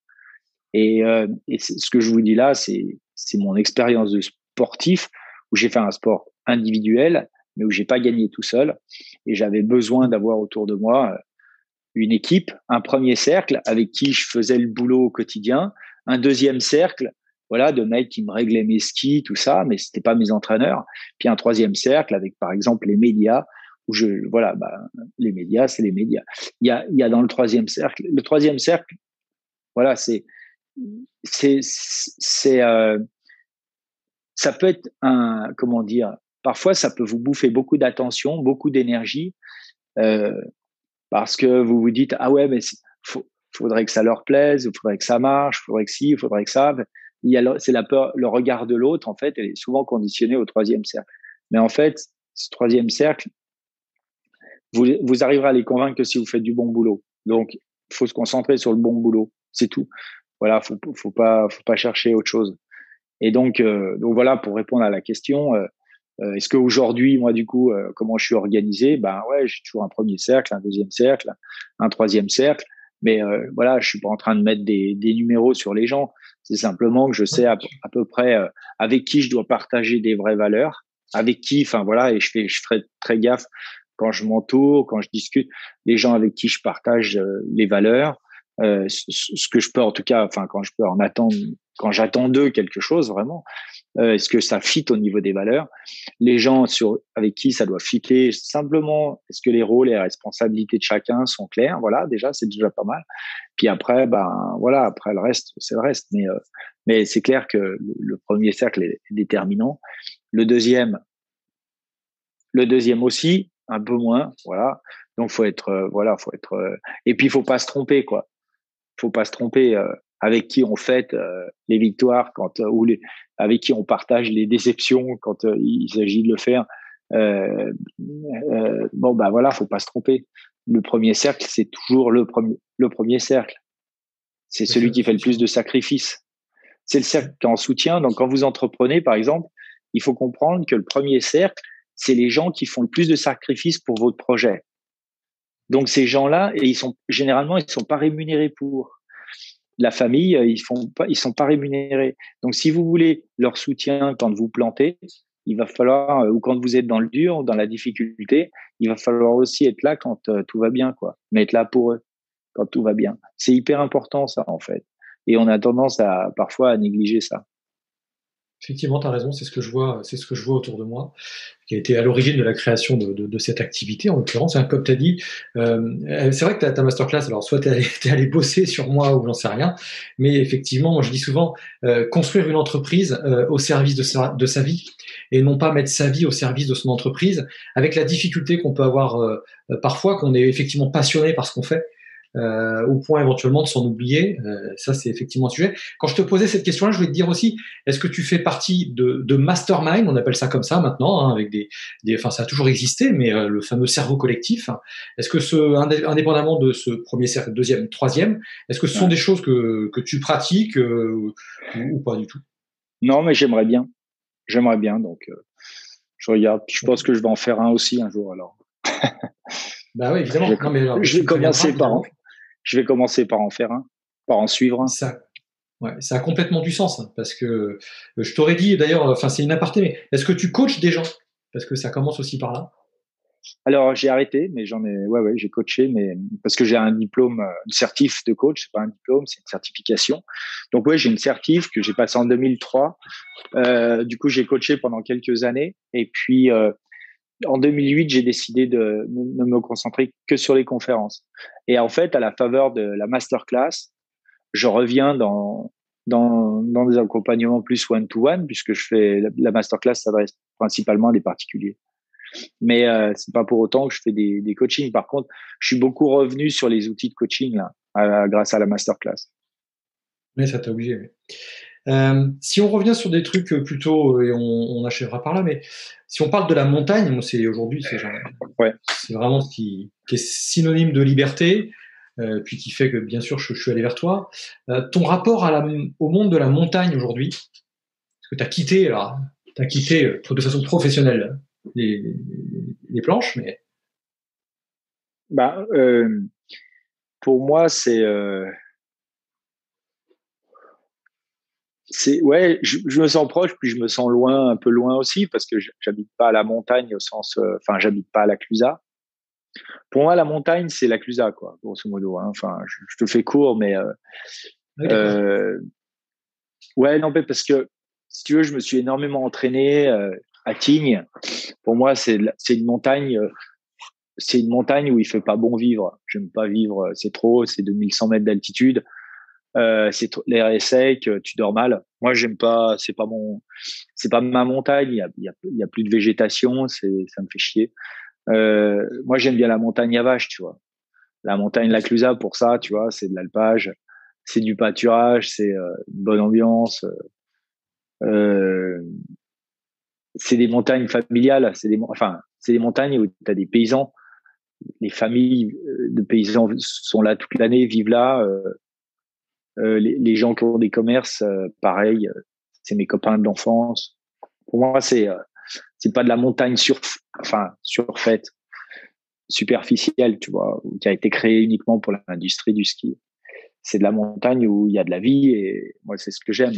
Et, et ce que je vous dis là, c'est, c'est mon expérience de sportif où j'ai fait un sport individuel mais où j'ai pas gagné tout seul. Et j'avais besoin d'avoir autour de moi euh, une équipe, un premier cercle avec qui je faisais le boulot au quotidien, un deuxième cercle, voilà, de mecs qui me réglaient mes skis, tout ça, mais c'était pas mes entraîneurs. Puis un troisième cercle avec, par exemple, les médias, où voilà, bah, les médias, c'est les médias. Il y a, il y a dans le troisième cercle, le troisième cercle, voilà, c'est, c'est, c'est, euh, ça peut être un, comment dire, parfois ça peut vous bouffer beaucoup d'attention, beaucoup d'énergie, euh, parce que vous vous dites ah ouais mais il faudrait que ça leur plaise, il faudrait que ça marche, il faudrait que si, il faudrait que ça. C'est la le regard de l'autre en fait, est souvent conditionnée au troisième cercle. Mais en fait, ce troisième cercle, vous, vous arriverez à les convaincre que si vous faites du bon boulot. Donc, il faut se concentrer sur le bon boulot, c'est tout. Voilà, faut, faut pas, faut pas chercher autre chose. Et donc, euh, donc voilà, pour répondre à la question, euh, euh, est-ce qu'aujourd'hui, moi, du coup, euh, comment je suis organisé? Ben ouais, j'ai toujours un premier cercle, un deuxième cercle, un troisième cercle. Mais euh, voilà, je suis pas en train de mettre des, des numéros sur les gens. C'est simplement que je sais à, peu près avec qui je dois partager des vraies valeurs, avec qui, enfin voilà, et je fais, je ferai très gaffe quand je m'entoure, quand je discute, les gens avec qui je partage les valeurs, euh, ce que je peux en tout cas, enfin quand je peux en attendre, quand j'attends d'eux quelque chose vraiment, euh, est-ce que ça fit au niveau des valeurs? Les gens sur avec qui ça doit fitter simplement, est-ce que les rôles et les responsabilités de chacun sont clairs? Voilà, déjà c'est déjà pas mal. Puis après, ben voilà, après le reste, c'est le reste. Mais euh, mais c'est clair que le, premier cercle est déterminant. Le deuxième, le deuxième aussi, un peu moins, voilà. Donc faut être, voilà, faut être. et puis il faut pas se tromper, quoi faut pas se tromper euh, avec qui on fête euh, les victoires quand euh, ou les, avec qui on partage les déceptions quand il s'agit de le faire. bon bah voilà, faut pas se tromper. Le premier cercle, c'est toujours le premier le premier cercle. C'est celui qui fait le plus de sacrifices. C'est le cercle qui en soutien. Donc quand vous entreprenez, par exemple, il faut comprendre que le premier cercle, c'est les gens qui font le plus de sacrifices pour votre projet. Donc ces gens-là, et ils sont généralement ils sont pas rémunérés pour la famille, ils font pas, ils sont pas rémunérés. Donc si vous voulez leur soutien quand vous plantez, il va falloir ou quand vous êtes dans le dur, dans la difficulté, il va falloir aussi être là quand euh, tout va bien, quoi. Mais être là pour eux quand tout va bien. C'est hyper important ça en fait. Et on a tendance à parfois à négliger ça. Effectivement, tu as raison, c'est ce que je vois, c'est ce que je vois autour de moi, qui a été à l'origine de la création de, cette activité, en l'occurrence. Hein, comme tu as dit, euh, c'est vrai que ta, ta masterclass, alors soit tu es, allé bosser sur moi ou j'en sais rien, mais effectivement, je dis souvent, euh, construire une entreprise euh, au service de sa, vie et non pas mettre sa vie au service de son entreprise, avec la difficulté qu'on peut avoir euh, parfois, qu'on est effectivement passionné par ce qu'on fait, euh, au point éventuellement de s'en oublier. Euh, ça, c'est effectivement un sujet. Quand je te posais cette question-là, je voulais te dire aussi, est-ce que tu fais partie de, de mastermind, on appelle ça comme ça maintenant, hein, avec des, des, enfin, ça a toujours existé, mais euh, le fameux cerveau collectif. Hein. Est-ce que ce, indépendamment de ce premier cercle, deuxième, troisième, est-ce que ce sont des choses que, que tu pratiques ou, ou, pas du tout? Non, mais j'aimerais bien. J'aimerais bien, donc je regarde. je pense que je vais en faire un aussi un jour alors. bah oui, évidemment. Je, non, mais je vais commencer par je vais commencer par en faire un, par en suivre un. Ça, ouais, ça a complètement du sens hein, parce que euh, je t'aurais dit d'ailleurs, enfin c'est une aparté, mais est-ce que tu coaches des gens? Parce que ça commence aussi par là. Alors j'ai arrêté, mais j'en ai, ouais, ouais, j'ai coaché, mais parce que j'ai un diplôme, un certif de coach, c'est pas un diplôme, c'est une certification. Donc ouais, j'ai une certif que j'ai passée en 2003. Euh, du coup, j'ai coaché pendant quelques années, et puis euh, en 2008, j'ai décidé de ne me concentrer que sur les conférences. Et en fait, à la faveur de la masterclass, je reviens dans dans, dans des accompagnements plus one-to-one, puisque je fais la, masterclass s'adresse principalement à des particuliers. Mais euh, c'est pas pour autant que je fais des, des coachings. Par contre, je suis beaucoup revenu sur les outils de coaching là, grâce à la masterclass. Mais ça t'a obligé. Euh, si on revient sur des trucs plutôt, et on, on, achèvera par là, mais si on parle de la montagne, c'est aujourd'hui, c'est ouais. vraiment ce qui, qui, est synonyme de liberté, euh, puis qui fait que bien sûr je, je suis allé vers toi. Euh, ton rapport à la, au monde de la montagne aujourd'hui, parce que tu as quitté, alors, as quitté euh, de façon professionnelle les, les planches, mais. Bah, euh, pour moi, c'est. Euh, c'est ouais, je, je, me sens proche, puis je me sens loin, un peu loin aussi, parce que j'habite pas à la montagne au sens, enfin, j'habite pas à la Clusa. Pour moi, la montagne, c'est la Clusa, quoi, grosso modo. Hein. Enfin, je, je, te fais court, mais euh, euh, ouais, non, parce que si tu veux, je me suis énormément entraîné euh, à Tignes. Pour moi, c'est c'est une montagne. Euh, c'est une montagne où il fait pas bon vivre. J'aime pas vivre. C'est trop. C'est 2100 mètres d'altitude. Euh, c'est l'air sec, tu dors mal. Moi, j'aime pas. C'est pas mon. C'est pas ma montagne. Il y a, y y a plus de végétation. C'est ça me fait chier. Euh, moi, j'aime bien la montagne à vache, tu vois. La montagne La Clusa, pour ça, tu vois, c'est de l'alpage, c'est du pâturage, c'est euh, une bonne ambiance. Euh, c'est des montagnes familiales, c'est des, enfin, c'est des montagnes où tu as des paysans. Les familles de paysans sont là toute l'année, vivent là. Euh, les, les, gens qui ont des commerces, pareil, c'est mes copains d'enfance. Pour moi, c'est c'est pas de la montagne sur, enfin, surfaite, superficielle, tu vois, qui a été créée uniquement pour l'industrie du ski. C'est de la montagne où il y a de la vie et moi, c'est ce que j'aime.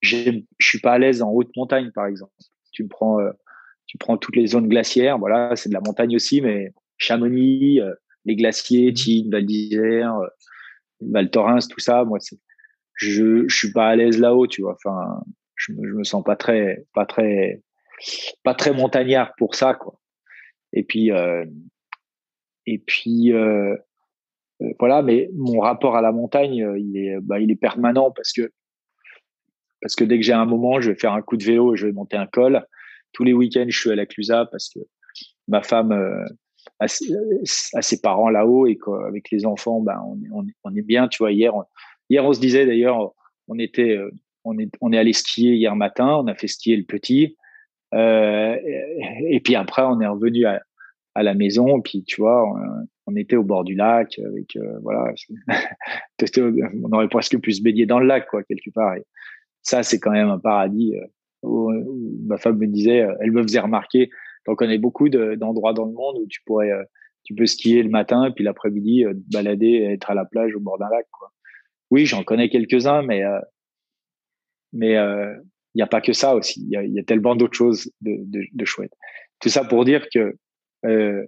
Je suis pas à l'aise en haute montagne, par exemple. Tu me prends, euh, tu prends toutes les zones glaciaires, voilà, c'est de la montagne aussi, mais Chamonix, euh, les glaciers, mmh. Tine, Val d'Isère, euh, Val tout ça, moi, je, je suis pas à l'aise là-haut, tu vois. Enfin, je je me sens pas très, pas très pas très montagnard pour ça, quoi. Et puis, euh, et puis, euh, euh, voilà. Mais mon rapport à la montagne, il est, bah, il est permanent parce que, parce que dès que j'ai un moment, je vais faire un coup de vélo et je vais monter un col. Tous les week-ends, je suis à la Clusa parce que ma femme a, ses parents là-haut et qu'avec les enfants, ben, on, est, bien. Tu vois, hier, on, hier, on se disait d'ailleurs, on était, on est, on est allé skier hier matin. On a fait skier le petit. Euh, et, puis après, on est revenu à, à, la maison. Puis tu vois, on, était au bord du lac avec euh, voilà, on aurait presque pu se baigner dans le lac quoi quelque part. Ça, c'est quand même un paradis. Euh, où, ma femme me disait, elle me faisait remarquer. On connaît beaucoup d'endroits dans le monde où tu pourrais, tu peux skier le matin puis l'après-midi balader, et être à la plage au bord d'un lac. Quoi. Oui, j'en connais quelques-uns, mais mais il n'y a pas que ça aussi. Il y a, y a, tellement d'autres choses de, de, de chouettes. Tout ça pour dire que euh,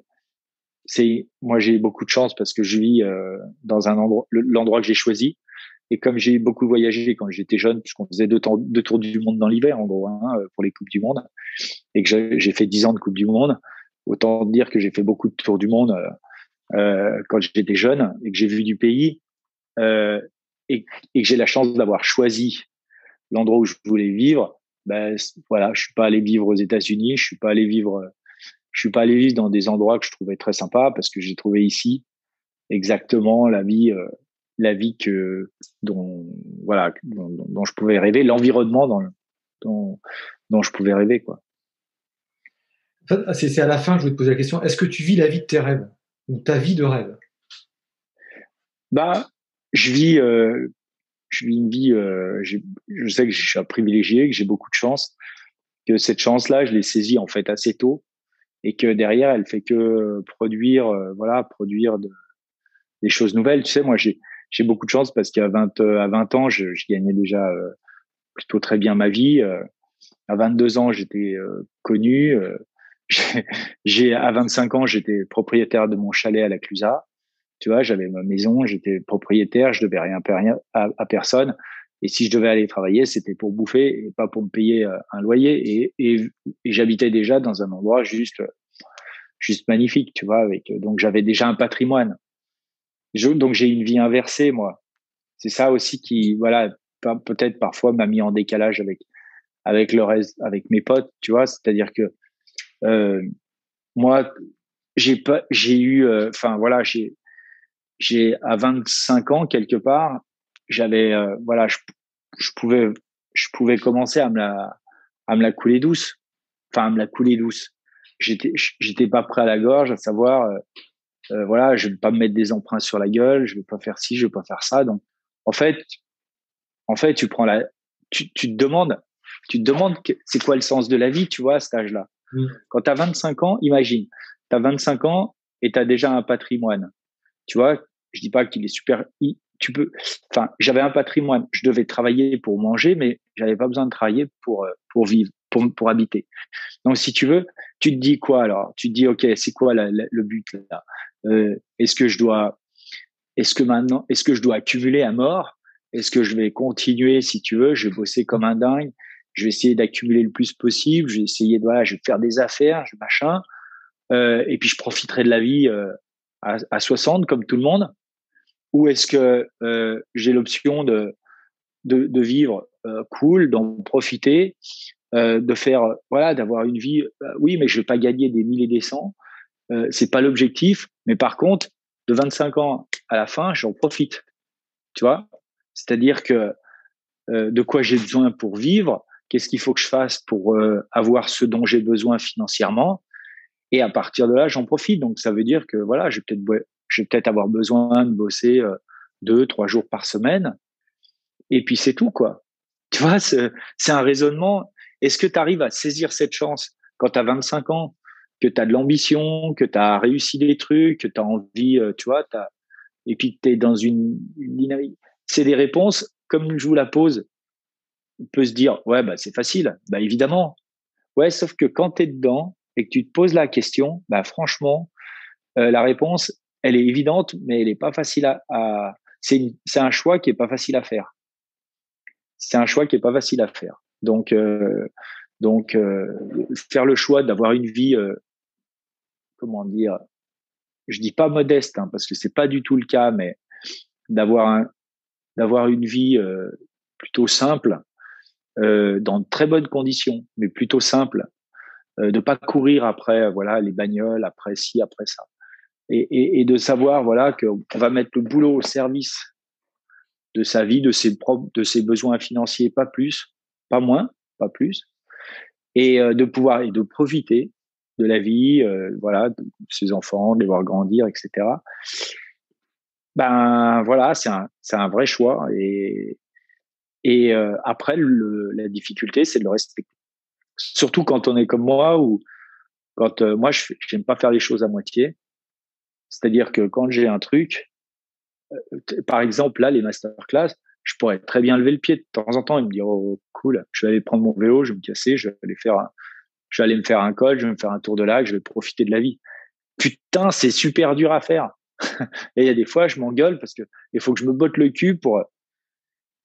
c'est moi j'ai beaucoup de chance parce que je vis euh, dans un endroit l'endroit que j'ai choisi et comme j'ai beaucoup voyagé quand j'étais jeune puisqu'on faisait deux, tours du monde dans l'hiver en gros hein, pour les coupes du monde et que j'ai fait dix ans de coupe du monde autant dire que j'ai fait beaucoup de tours du monde euh, euh quand j'étais jeune et que j'ai vu du pays euh, et, que j'ai la chance d'avoir choisi l'endroit où je voulais vivre, ben voilà, je suis pas allé vivre aux États-Unis, je suis pas allé vivre, je suis pas allé vivre dans des endroits que je trouvais très sympas parce que j'ai trouvé ici exactement la vie, la vie que dont voilà dont, je pouvais rêver, l'environnement dans, dont, dont je pouvais rêver quoi. C'est à la fin, je vais te poser la question. Est-ce que tu vis la vie de tes rêves ou ta vie de rêve? Bah, je vis euh, je vis une vie, euh, je sais que je suis un privilégié, que j'ai beaucoup de chance, que cette chance-là, je l'ai saisie en fait assez tôt et que derrière, elle fait que produire, euh, voilà, produire de, des choses nouvelles. Tu sais, moi, j'ai j'ai beaucoup de chance parce qu'à 20 à 20 ans, je, je gagnais déjà euh, plutôt très bien ma vie. à 22 ans, j'étais connu. j'ai à 25 ans, j'étais propriétaire de mon chalet à la Clusa. Tu vois, j'avais ma maison, j'étais propriétaire, je devais rien payer à, à, personne. Et si je devais aller travailler, c'était pour bouffer et pas pour me payer euh, un loyer. Et, et, et j'habitais déjà dans un endroit juste, juste magnifique, tu vois. Avec donc j'avais déjà un patrimoine. Donc j'ai une vie inversée, moi. C'est ça aussi qui, voilà, peut-être parfois m'a mis en décalage avec avec le reste, avec mes potes, tu vois. C'est-à-dire que euh, moi, j'ai pas, j'ai eu, euh, enfin voilà, j'ai, j'ai à 25 ans quelque part, j'avais, euh, voilà, je, je pouvais, je pouvais commencer à me la, à me la couler douce, enfin à me la couler douce. J'étais, j'étais pas prêt à la gorge, à savoir, euh, voilà, je vais pas me mettre des emprunts sur la gueule, je vais pas faire ci, je vais pas faire ça. Donc, en fait, en fait, tu prends la, tu, tu te demandes, tu te demandes c'est quoi le sens de la vie, tu vois, à cet âge-là. Mm. Quand tu as 25 ans, imagine, tu as 25 ans et tu as déjà un patrimoine. Tu vois, je dis pas qu'il est super. Tu peux. Enfin, j'avais un patrimoine. Je devais travailler pour manger, mais j'avais pas besoin de travailler pour euh, pour vivre, pour habiter. Donc, si tu veux, tu te dis quoi alors? Tu te dis, ok, c'est quoi le but là? Euh, Est-ce que je dois, est-ce que maintenant, est-ce que je dois accumuler à mort? Est-ce que je vais continuer, si tu veux, je vais bosser comme un dingue. Je vais essayer d'accumuler le plus possible, je vais essayer de faire des affaires, machin, euh, et puis je profiterai de la vie euh, à, à, 60 comme tout le monde. Ou est-ce que j'ai l'option de, vivre cool, d'en profiter, euh, de faire voilà, d'avoir une vie. Euh, oui, mais je vais pas gagner des milliers des cents. c'est pas l'objectif, mais par contre, de 25 ans à la fin, j'en profite. Tu vois, c'est-à-dire que de quoi j'ai besoin pour vivre, Qu'est-ce qu'il faut que je fasse pour euh, avoir ce dont j'ai besoin financièrement? Et à partir de là, j'en profite. Donc ça veut dire que voilà, je vais peut-être je vais peut-être avoir besoin de bosser euh, deux, trois jours par semaine. Et puis c'est tout quoi. Tu vois, c'est un raisonnement. Est-ce que tu arrives à saisir cette chance quand tu as 25 ans, que tu as de l'ambition, que tu as réussi des trucs, que tu as envie, euh, tu vois, as... et puis tu es dans une, dynamique? C'est des réponses, comme je vous la pose, peut se dire ouais bah c'est facile. Bah évidemment. Ouais sauf que quand tu es dedans et que tu te poses la question bah franchement euh, la réponse elle est évidente mais elle est pas facile à, à... c'est un choix qui est pas facile à faire. C'est un choix qui est pas facile à faire donc euh, donc euh, faire le choix d'avoir une vie euh, comment dire je dis pas modeste hein, parce que c'est pas du tout le cas mais d'avoir un d'avoir une vie plutôt simple dans de très bonnes conditions, mais plutôt simples, euh, de pas courir après voilà les bagnoles, après ci, après ça, et de savoir voilà qu'on va mettre le boulot au service de sa vie, de ses propres, de ses besoins financiers, pas plus, pas moins, pas plus, et euh, de pouvoir et de profiter de la vie, euh, voilà, de ses enfants, de les voir grandir, etc. Ben voilà, c'est un, un vrai choix et, et euh, après, la difficulté, c'est de le respecter. Surtout quand on est comme moi ou quand moi, je n'aime pas faire les choses à moitié. C'est-à-dire que quand j'ai un truc, par exemple, là, les masterclass, je pourrais très bien lever le pied de temps en temps et me dire, oh, cool, je vais aller prendre mon vélo, je vais me casser, je vais aller faire un, je vais aller me faire un col, je vais me faire un tour de lac, je vais profiter de la vie. Putain, c'est super dur à faire. et il y a des fois, je m'engueule parce que il faut que je me botte le cul pour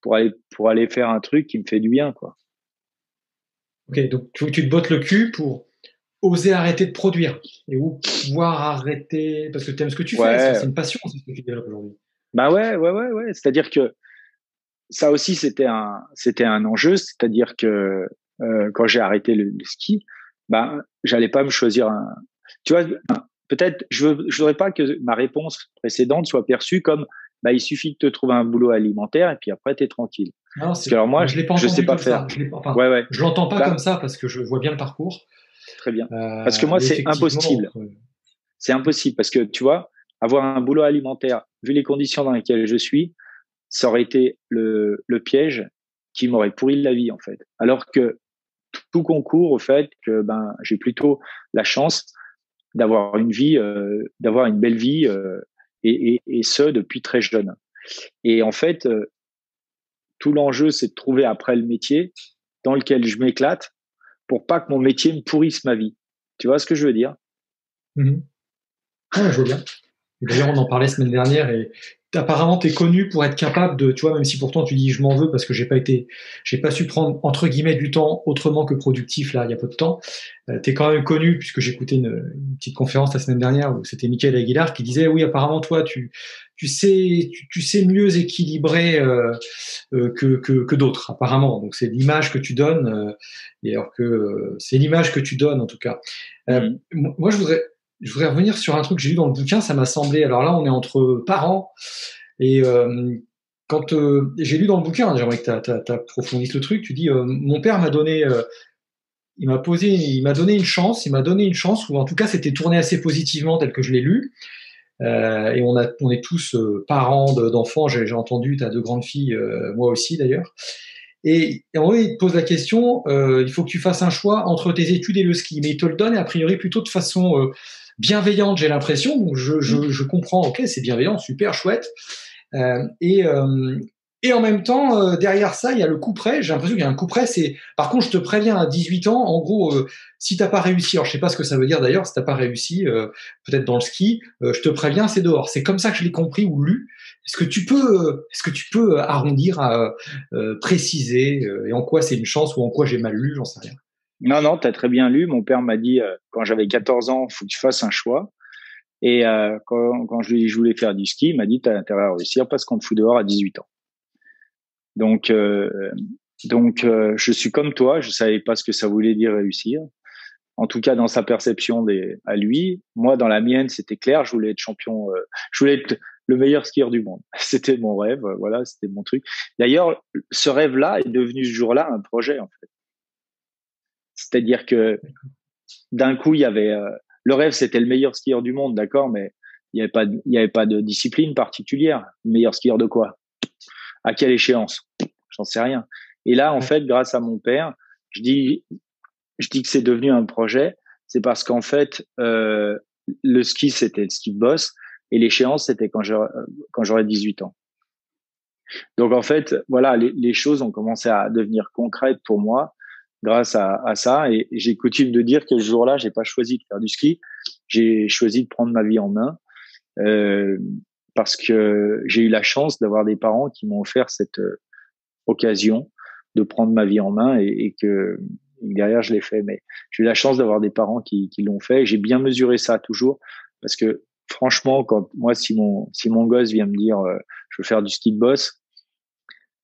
pour aller, pour aller faire un truc qui me fait du bien, quoi. Ok, donc tu, tu te bottes le cul pour oser arrêter de produire et ou pouvoir arrêter parce que tu aimes ce que tu fais, c'est une passion, c'est ce que tu développes aujourd'hui. Bah ouais, ouais, ouais, ouais. C'est-à-dire que ça aussi c'était un, c'était un enjeu, c'est-à-dire que euh, quand j'ai arrêté le, ski, bah j'allais pas me choisir un. Tu vois, peut-être je veux, je voudrais pas que ma réponse précédente soit perçue comme bah, il suffit de te trouver un boulot alimentaire et puis après, tu es tranquille. Non, parce que alors moi, je ne sais pas faire. Je ouais, ouais. Je l'entends pas bah comme ça parce que je vois bien le parcours. Très bien. Euh, parce que moi, c'est impossible. C'est impossible parce que tu vois, avoir un boulot alimentaire, vu les conditions dans lesquelles je suis, ça aurait été le, le piège qui m'aurait pourri la vie en fait. Alors que tout concourt au fait que ben j'ai plutôt la chance d'avoir une vie, euh, d'avoir une belle vie euh, et, et, et, ce depuis très jeune. Et en fait, euh, tout l'enjeu, c'est de trouver après le métier dans lequel je m'éclate pour pas que mon métier me pourrisse ma vie. Tu vois ce que je veux dire? Mmh je vois bien. D'ailleurs, on en parlait semaine dernière et apparemment tu es connu pour être capable de, tu vois, même si pourtant tu dis je m'en veux parce que j'ai pas été, j'ai pas su prendre entre guillemets du temps autrement que productif là il y a peu de temps. Euh, tu es quand même connu puisque j'écoutais une, une, petite conférence la semaine dernière où c'était Michael Aguilar qui disait oui apparemment toi tu tu sais tu, sais mieux équilibrer euh, euh, que que, que d'autres apparemment. Donc c'est l'image que tu donnes euh, et alors que c'est l'image que tu donnes en tout cas. Mmh. Moi je voudrais je voudrais revenir sur un truc que j'ai lu dans le bouquin, ça m'a semblé. Alors là, on est entre parents et euh, quand euh, j'ai lu dans le bouquin, j'aimerais que tu approfondisses le truc. Tu dis, euh, mon père m'a donné, il m'a posé, il m'a donné une chance, il m'a donné une chance, ou en tout cas, c'était tourné assez positivement tel que je l'ai lu. et on, a, on est tous parents d'enfants. j'ai entendu, tu as deux grandes filles, moi aussi d'ailleurs. Et, et, en vrai, il te pose la question, il faut que tu fasses un choix entre tes études et le ski, mais il te le donne, a priori plutôt de façon bienveillante, j'ai l'impression. Je, je, mm. je, comprends, ok, c'est bienveillant, super chouette. Euh, et, euh, et en même temps, euh, derrière ça, il y a le coup près. J'ai l'impression qu'il y a un coup près. C'est, par contre, je te préviens, à 18 ans, en gros, euh, si t'as pas réussi, alors je sais pas ce que ça veut dire d'ailleurs, si t'as pas réussi, peut-être dans le ski, je te préviens, c'est dehors. C'est comme ça que je l'ai compris ou lu. Est-ce que tu peux, est-ce que tu peux arrondir, à, préciser, et en quoi c'est une chance ou en quoi j'ai mal lu, j'en sais rien. Non, non, tu très bien lu. Mon père m'a dit, euh, quand j'avais 14 ans, faut que tu fasses un choix. Et euh, quand, je, je voulais faire du ski, il m'a dit, tu as intérêt à réussir parce qu'on te fout dehors à 18 ans. Donc, euh, donc je suis comme toi, je savais pas ce que ça voulait dire réussir. En tout cas, dans sa perception des, à lui, moi, dans la mienne, c'était clair. Je voulais être champion. je voulais être le meilleur skieur du monde. C'était mon rêve. Voilà, c'était mon truc. D'ailleurs, ce rêve-là est devenu ce jour-là un projet, en fait. C'est-à-dire que d'un coup, il y avait euh, le rêve, c'était le meilleur skieur du monde, d'accord, mais il n'y avait pas, il y avait pas de discipline particulière. meilleur skieur de quoi? À quelle échéance? J'en sais rien. Et là, en fait, grâce à mon père, je dis, je dis que c'est devenu un projet. C'est parce qu'en fait, euh, le ski, c'était le ski de boss, et l'échéance, c'était quand j'aurais quand j'aurais 18 ans. Donc en fait, voilà, les, les, choses ont commencé à devenir concrètes pour moi grâce à, à ça. Et, j'ai coutume de dire que ce jour-là, j'ai pas choisi de faire du ski, j'ai choisi de prendre ma vie en main euh, parce que j'ai eu la chance d'avoir des parents qui m'ont offert cette euh, occasion de prendre ma vie en main et, et que derrière je l'ai fait. Mais j'ai eu la chance d'avoir des parents qui, qui l'ont fait. J'ai bien mesuré ça toujours parce que franchement, quand moi si mon si mon gosse vient me dire euh, je veux faire du ski de boss,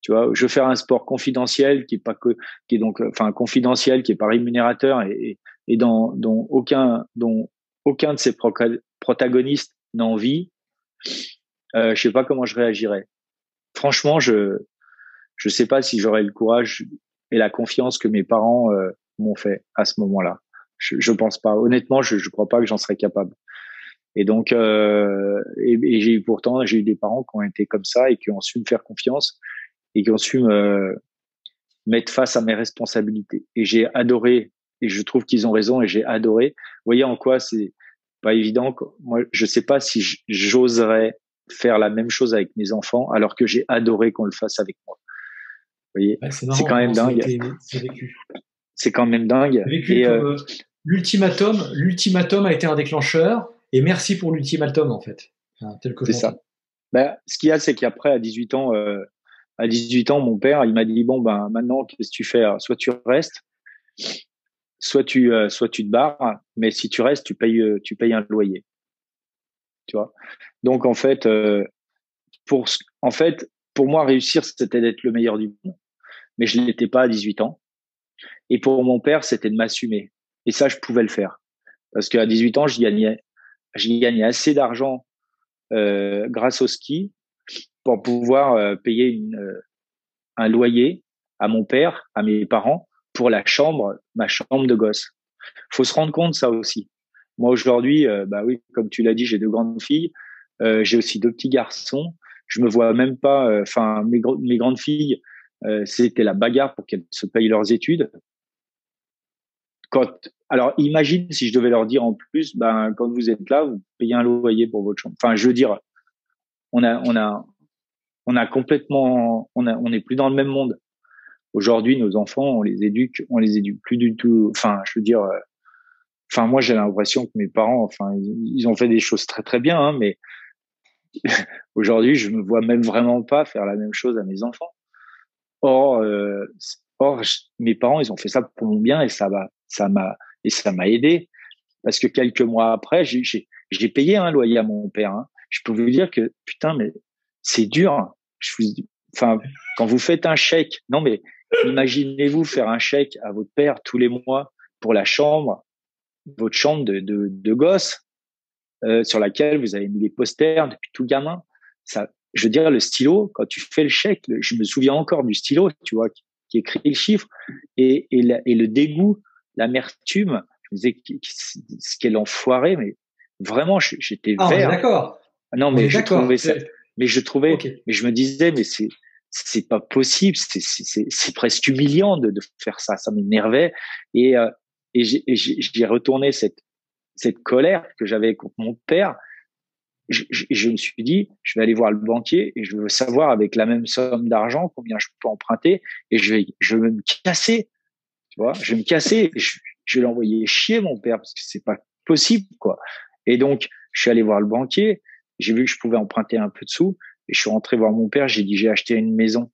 tu vois, je veux faire un sport confidentiel qui est pas que, qui est donc, enfin, confidentiel, qui est pas rémunérateur et, et dans, dont aucun, dont aucun de ses protagonistes n'a envie. Euh, je sais pas comment je réagirais. Franchement, je, je sais pas si j'aurais le courage et la confiance que mes parents euh, m'ont fait à ce moment-là. Je, je pense pas. Honnêtement, je, je crois pas que j'en serais capable. Et donc, euh, et, et j'ai eu pourtant, j'ai eu des parents qui ont été comme ça et qui ont su me faire confiance et qui ont su me mettre face à mes responsabilités. Et j'ai adoré, et je trouve qu'ils ont raison, et j'ai adoré. Vous voyez en quoi c'est pas évident. Moi, je sais pas si j'oserais faire la même chose avec mes enfants, alors que j'ai adoré qu'on le fasse avec moi. Vous voyez, c'est quand même dingue. C'est quand même dingue. Et euh, l'ultimatum, l'ultimatum a été un déclencheur. Et merci pour l'ultimatum en fait. c'est ça. Ben, ce qu'il y a, c'est qu'après, à 18 ans, euh, à 18 ans, mon père, il m'a dit bon ben maintenant qu'est-ce que tu fais? Soit tu restes, soit tu euh, soit tu te barres, mais si tu restes, tu payes euh, tu payes un loyer. Tu vois? Donc en fait euh, pour en fait pour moi réussir c'était d'être le meilleur du monde, mais je l'étais pas à 18 ans. Et pour mon père, c'était de m'assumer. Et ça je pouvais le faire parce qu'à 18 ans, je gagnais je gagnais assez d'argent grâce au ski pour pouvoir euh, payer une, euh, un loyer à mon père, à mes parents, pour la chambre, ma chambre de gosse. Faut se rendre compte ça aussi. Moi aujourd'hui, euh, bah oui, comme tu l'as dit, j'ai deux grandes filles, j'ai aussi deux petits garçons. Je me vois même pas. Enfin, mes, mes grandes filles, c'était la bagarre pour qu'elles se payent leurs études. Quand, alors, imagine si je devais leur dire en plus, ben quand vous êtes là, vous payez un loyer pour votre chambre. Enfin, je veux dire, on a, on a, on a complètement, on a, on n'est plus dans le même monde. Aujourd'hui, nos enfants, on les éduque, on les éduque plus du tout. Enfin, je veux dire, euh, enfin moi j'ai l'impression que mes parents, enfin ils, ont fait des choses très très bien, hein, mais aujourd'hui je me vois même vraiment pas faire la même chose à mes enfants. Or, euh, or mes parents ils ont fait ça pour mon bien et ça va, ça m'a et ça m'a aidé parce que quelques mois après j'ai payé un loyer à mon père. Hein. Je peux vous dire que putain mais c'est dur. Je vous, enfin quand vous faites un chèque, non mais imaginez-vous faire un chèque à votre père tous les mois pour la chambre votre chambre de, de, de gosse euh, sur laquelle vous avez mis les posters depuis tout gamin. Ça, je veux dire, le stylo, quand tu fais le chèque, je me souviens encore du stylo, tu vois, qui, écrit le chiffre et, et, et le dégoût, l'amertume. Je me disais, ce qu'elle enfoiré, mais vraiment, j'étais ah, vert. D'accord. Non, mais je trouvais ça, mais je trouvais, mais je me disais, mais c'est, c'est pas possible, c'est presque humiliant de, de, faire ça, ça m'énervait et euh, et j'ai retourné cette, cette colère que j'avais contre mon père. Je, je, me suis dit, je vais aller voir le banquier et je veux savoir avec la même somme d'argent combien je peux emprunter et je vais, je vais me casser. Tu vois, je vais me casser. Et je, je vais l'envoyer chier mon père parce que c'est pas possible quoi. Et donc, je suis allé voir le banquier. J'ai vu que je pouvais emprunter un peu de sous et je suis rentré voir mon père. J'ai dit, j'ai acheté une maison.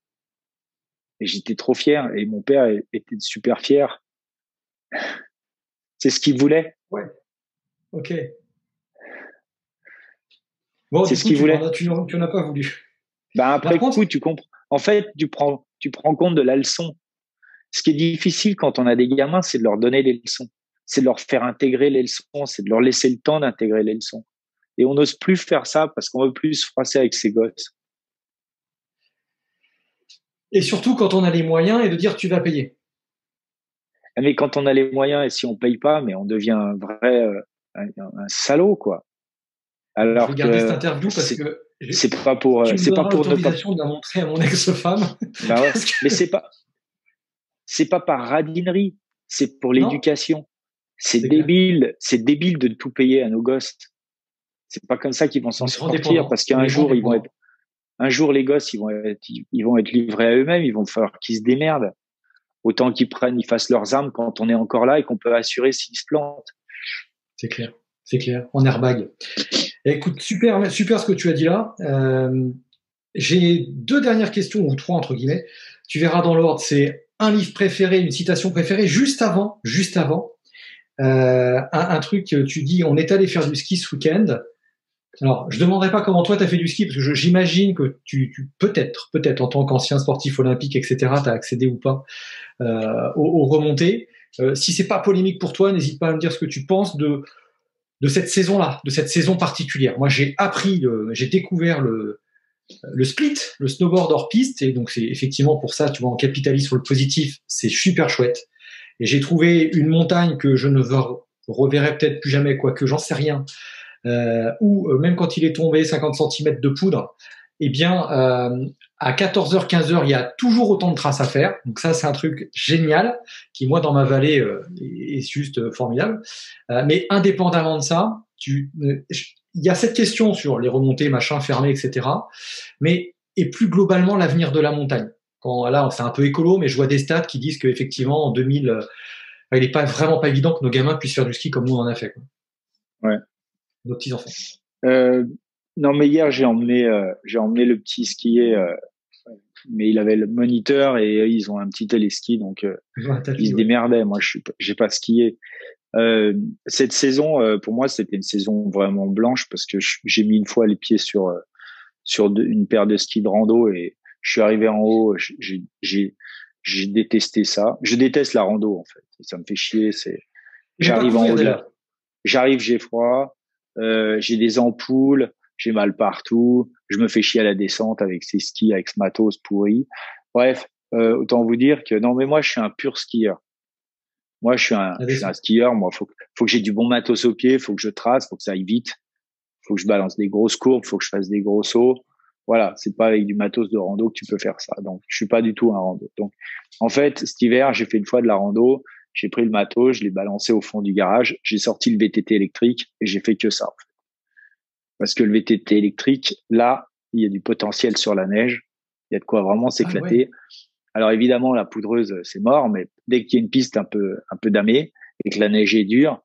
Et j'étais trop fier. Et mon père était super fier. C'est ce qu'il voulait. Ouais. Ok. Bon, c'est ce qu'il voulait. tu n'en as pas voulu. Ben après coup, tu comprends. En fait, tu prends, tu prends compte de la leçon. Ce qui est difficile quand on a des gamins, c'est de leur donner les leçons. C'est de leur faire intégrer les leçons. C'est de leur laisser le temps d'intégrer les leçons. Et on n'ose plus faire ça parce qu'on veut plus se froisser avec ses gosses. Et surtout quand on a les moyens et de dire tu vas payer. Mais quand on a les moyens et si on paye pas, mais on devient un vrai euh, un, salaud quoi. Alors je vais cette interview parce que c'est pas pour euh, c'est pas pour ne pas de la montrer à mon ex-femme. Bah ouais, Mais c'est pas c'est pas par radinerie, c'est pour l'éducation. C'est débile, c'est débile de tout payer à nos gosses. C'est pas comme ça qu'ils vont s'en sortir parce qu'un jour ils vont être un jour les gosses ils vont être ils vont être livrés à eux-mêmes, ils vont falloir qu'ils se démerdent autant qu'ils prennent, ils fassent leurs armes quand on est encore là et qu'on peut assurer s'ils se plantent. C'est clair, c'est clair, en airbag. Écoute, super, super ce que tu as dit là. Euh, J'ai deux dernières questions, ou trois entre guillemets. Tu verras dans l'ordre, c'est un livre préféré, une citation préférée, juste avant, juste avant. Euh, un, un, truc, tu dis, on est allé faire du ski ce week-end. Alors, je demanderai pas comment toi tu as fait du ski, parce que j'imagine que tu, tu peut-être, peut-être en tant qu'ancien sportif olympique, etc., tu as accédé ou pas euh, aux, remontées. Euh, si c'est pas polémique pour toi, n'hésite pas à me dire ce que tu penses de de cette saison-là, de cette saison particulière. Moi, j'ai appris, j'ai découvert le, le split, le snowboard hors piste, et donc c'est effectivement pour ça, tu vois, on capitalise sur le positif, c'est super chouette. Et j'ai trouvé une montagne que je ne reverrai peut-être plus jamais, quoique j'en sais rien, ou euh, même quand il est tombé 50 cm de poudre, eh bien, euh, à 14h, 15h, il y a toujours autant de traces à faire. Donc ça, c'est un truc génial qui, moi, dans ma vallée, euh, est, juste formidable. Euh, mais indépendamment de ça, tu, il y a cette question sur les remontées, machin, fermé, etc. Mais et plus globalement l'avenir de la montagne. Quand là, c'est un peu écolo, mais je vois des stats qui disent qu'effectivement, en 2000, il n'est pas vraiment pas évident que nos gamins puissent faire du ski comme nous on en a fait. Ouais nos petits enfants euh, Non, mais hier j'ai emmené euh, j'ai emmené le petit skier, euh, mais il avait le moniteur et ils ont un petit téléski donc ils se démerdaient. Moi, je suis j'ai pas skié. Cette saison, pour moi, c'était une saison vraiment blanche parce que j'ai mis une fois les pieds sur sur une paire de skis de rando et je suis arrivé en haut. J'ai j'ai détesté ça. Je déteste la rando en fait. Ça me fait chier. C'est j'arrive en haut. J'arrive, j'ai froid. Euh, j'ai des ampoules, j'ai mal partout, je me fais chier à la descente avec ces skis, avec ce matos pourri. Bref, euh, autant vous dire que non, mais moi, je suis un pur skieur. Moi, je suis un, je suis un skieur. Moi, faut, faut que j'ai du bon matos au pied, faut que je trace, faut que ça aille vite, faut que je balance des grosses courbes, faut que je fasse des gros sauts. Voilà, c'est pas avec du matos de rando que tu peux faire ça. Donc, je suis pas du tout un rando. Donc, en fait, cet hiver, j'ai fait une fois de la rando. J'ai pris le matos, je l'ai balancé au fond du garage, j'ai sorti le VTT électrique et j'ai fait que ça. En fait. Parce que le VTT électrique, là, il y a du potentiel sur la neige, il y a de quoi vraiment ah s'éclater. Alors évidemment, la poudreuse, c'est mort, mais dès qu'il y a une piste un peu un peu damée et que la neige est dure,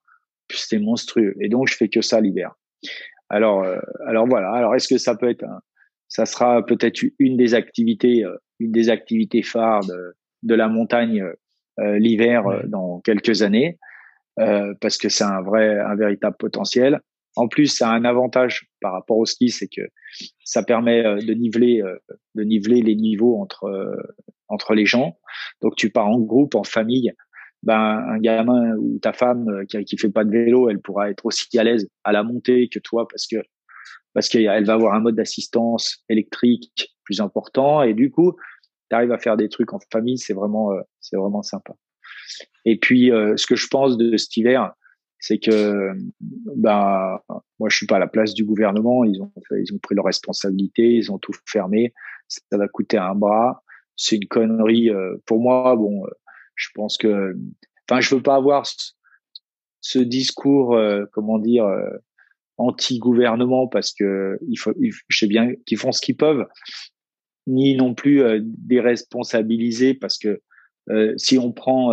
c'était monstrueux. Et donc, je fais que ça l'hiver. Alors, euh, alors voilà. Alors, est-ce que ça peut être, ça sera peut-être une des activités, euh, une des activités phares de, de la montagne euh, l'hiver dans quelques années, parce que c'est un vrai, un véritable potentiel. En plus, ça a un avantage par rapport au ski, c'est que ça permet de niveler, de niveler les niveaux entre entre les gens. Donc, tu pars en groupe, en famille ben, un gamin ou ta femme euh, qui, qui fait pas de vélo, elle pourra être aussi à l'aise à la montée que toi parce que parce qu'elle va avoir un mode d'assistance électrique plus important et du coup, tu arrives à faire des trucs en famille, c'est vraiment euh, c'est vraiment sympa. Et puis euh, ce que je pense de cet hiver, c'est que ben moi je suis pas à la place du gouvernement, ils ont ils ont pris leurs responsabilités, ils ont tout fermé, ça va coûter un bras, c'est une connerie pour moi. Bon je pense que, enfin, je veux pas avoir ce, discours, euh, comment dire, euh, anti-gouvernement parce que il faut, je sais bien qu'ils font ce qu'ils peuvent, ni non plus euh, déresponsabiliser parce que euh, si on prend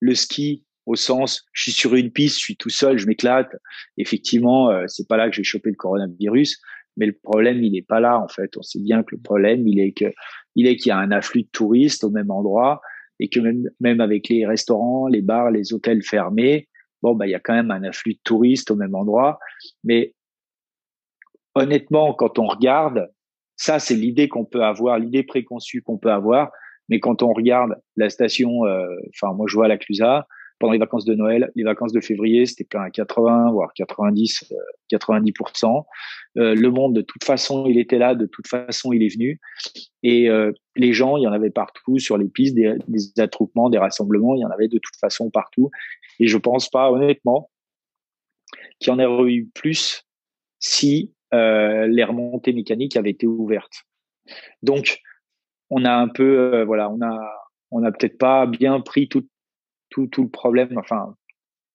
le ski au sens, je suis sur une piste, je suis tout seul, je m'éclate. Effectivement, c'est pas là que j'ai chopé le coronavirus, mais le problème il n'est pas là en fait. On sait bien que le problème il est que il est qu'il y a un afflux de touristes au même endroit et que même, même avec les restaurants, les bars, les hôtels fermés, bon, bah, il y a quand même un afflux de touristes au même endroit. Mais honnêtement, quand on regarde, ça, c'est l'idée qu'on peut avoir, l'idée préconçue qu'on peut avoir. Mais quand on regarde la station, euh, enfin, moi, je vois la Clusa, pendant les vacances de Noël, les vacances de février, c'était plein à 80, voire 90, 90%. Euh, euh, le monde, de toute façon, il était là, de toute façon, il est venu. Et euh, les gens, il y en avait partout sur les pistes, des, des, attroupements, des rassemblements, il y en avait de toute façon partout. Et je pense pas, honnêtement, qu'il y en aurait eu plus si les remontées mécaniques avaient été ouvertes. Donc, on a un peu, voilà, on a, on n'a peut-être pas bien pris toute tout, tout le problème, enfin,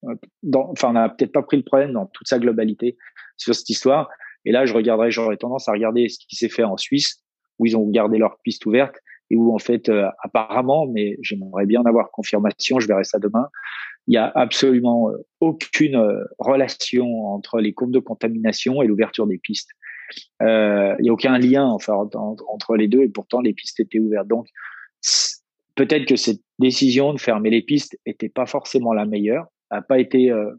euh, dans, enfin, on n'a peut-être pas pris le problème dans toute sa globalité sur cette histoire. Et là, je regarderai, j'aurais tendance à regarder ce qui s'est fait en Suisse, où ils ont gardé leur piste ouverte et où en fait, euh, apparemment, mais j'aimerais bien avoir confirmation, je verrai ça demain, il y a absolument euh, aucune relation entre les courbes de contamination et l'ouverture des pistes. Euh, il n'y a aucun lien enfin entre, les deux et pourtant les pistes étaient ouvertes. Donc peut-être que cette décision de fermer les pistes était pas forcément la meilleure, n'a pas été euh,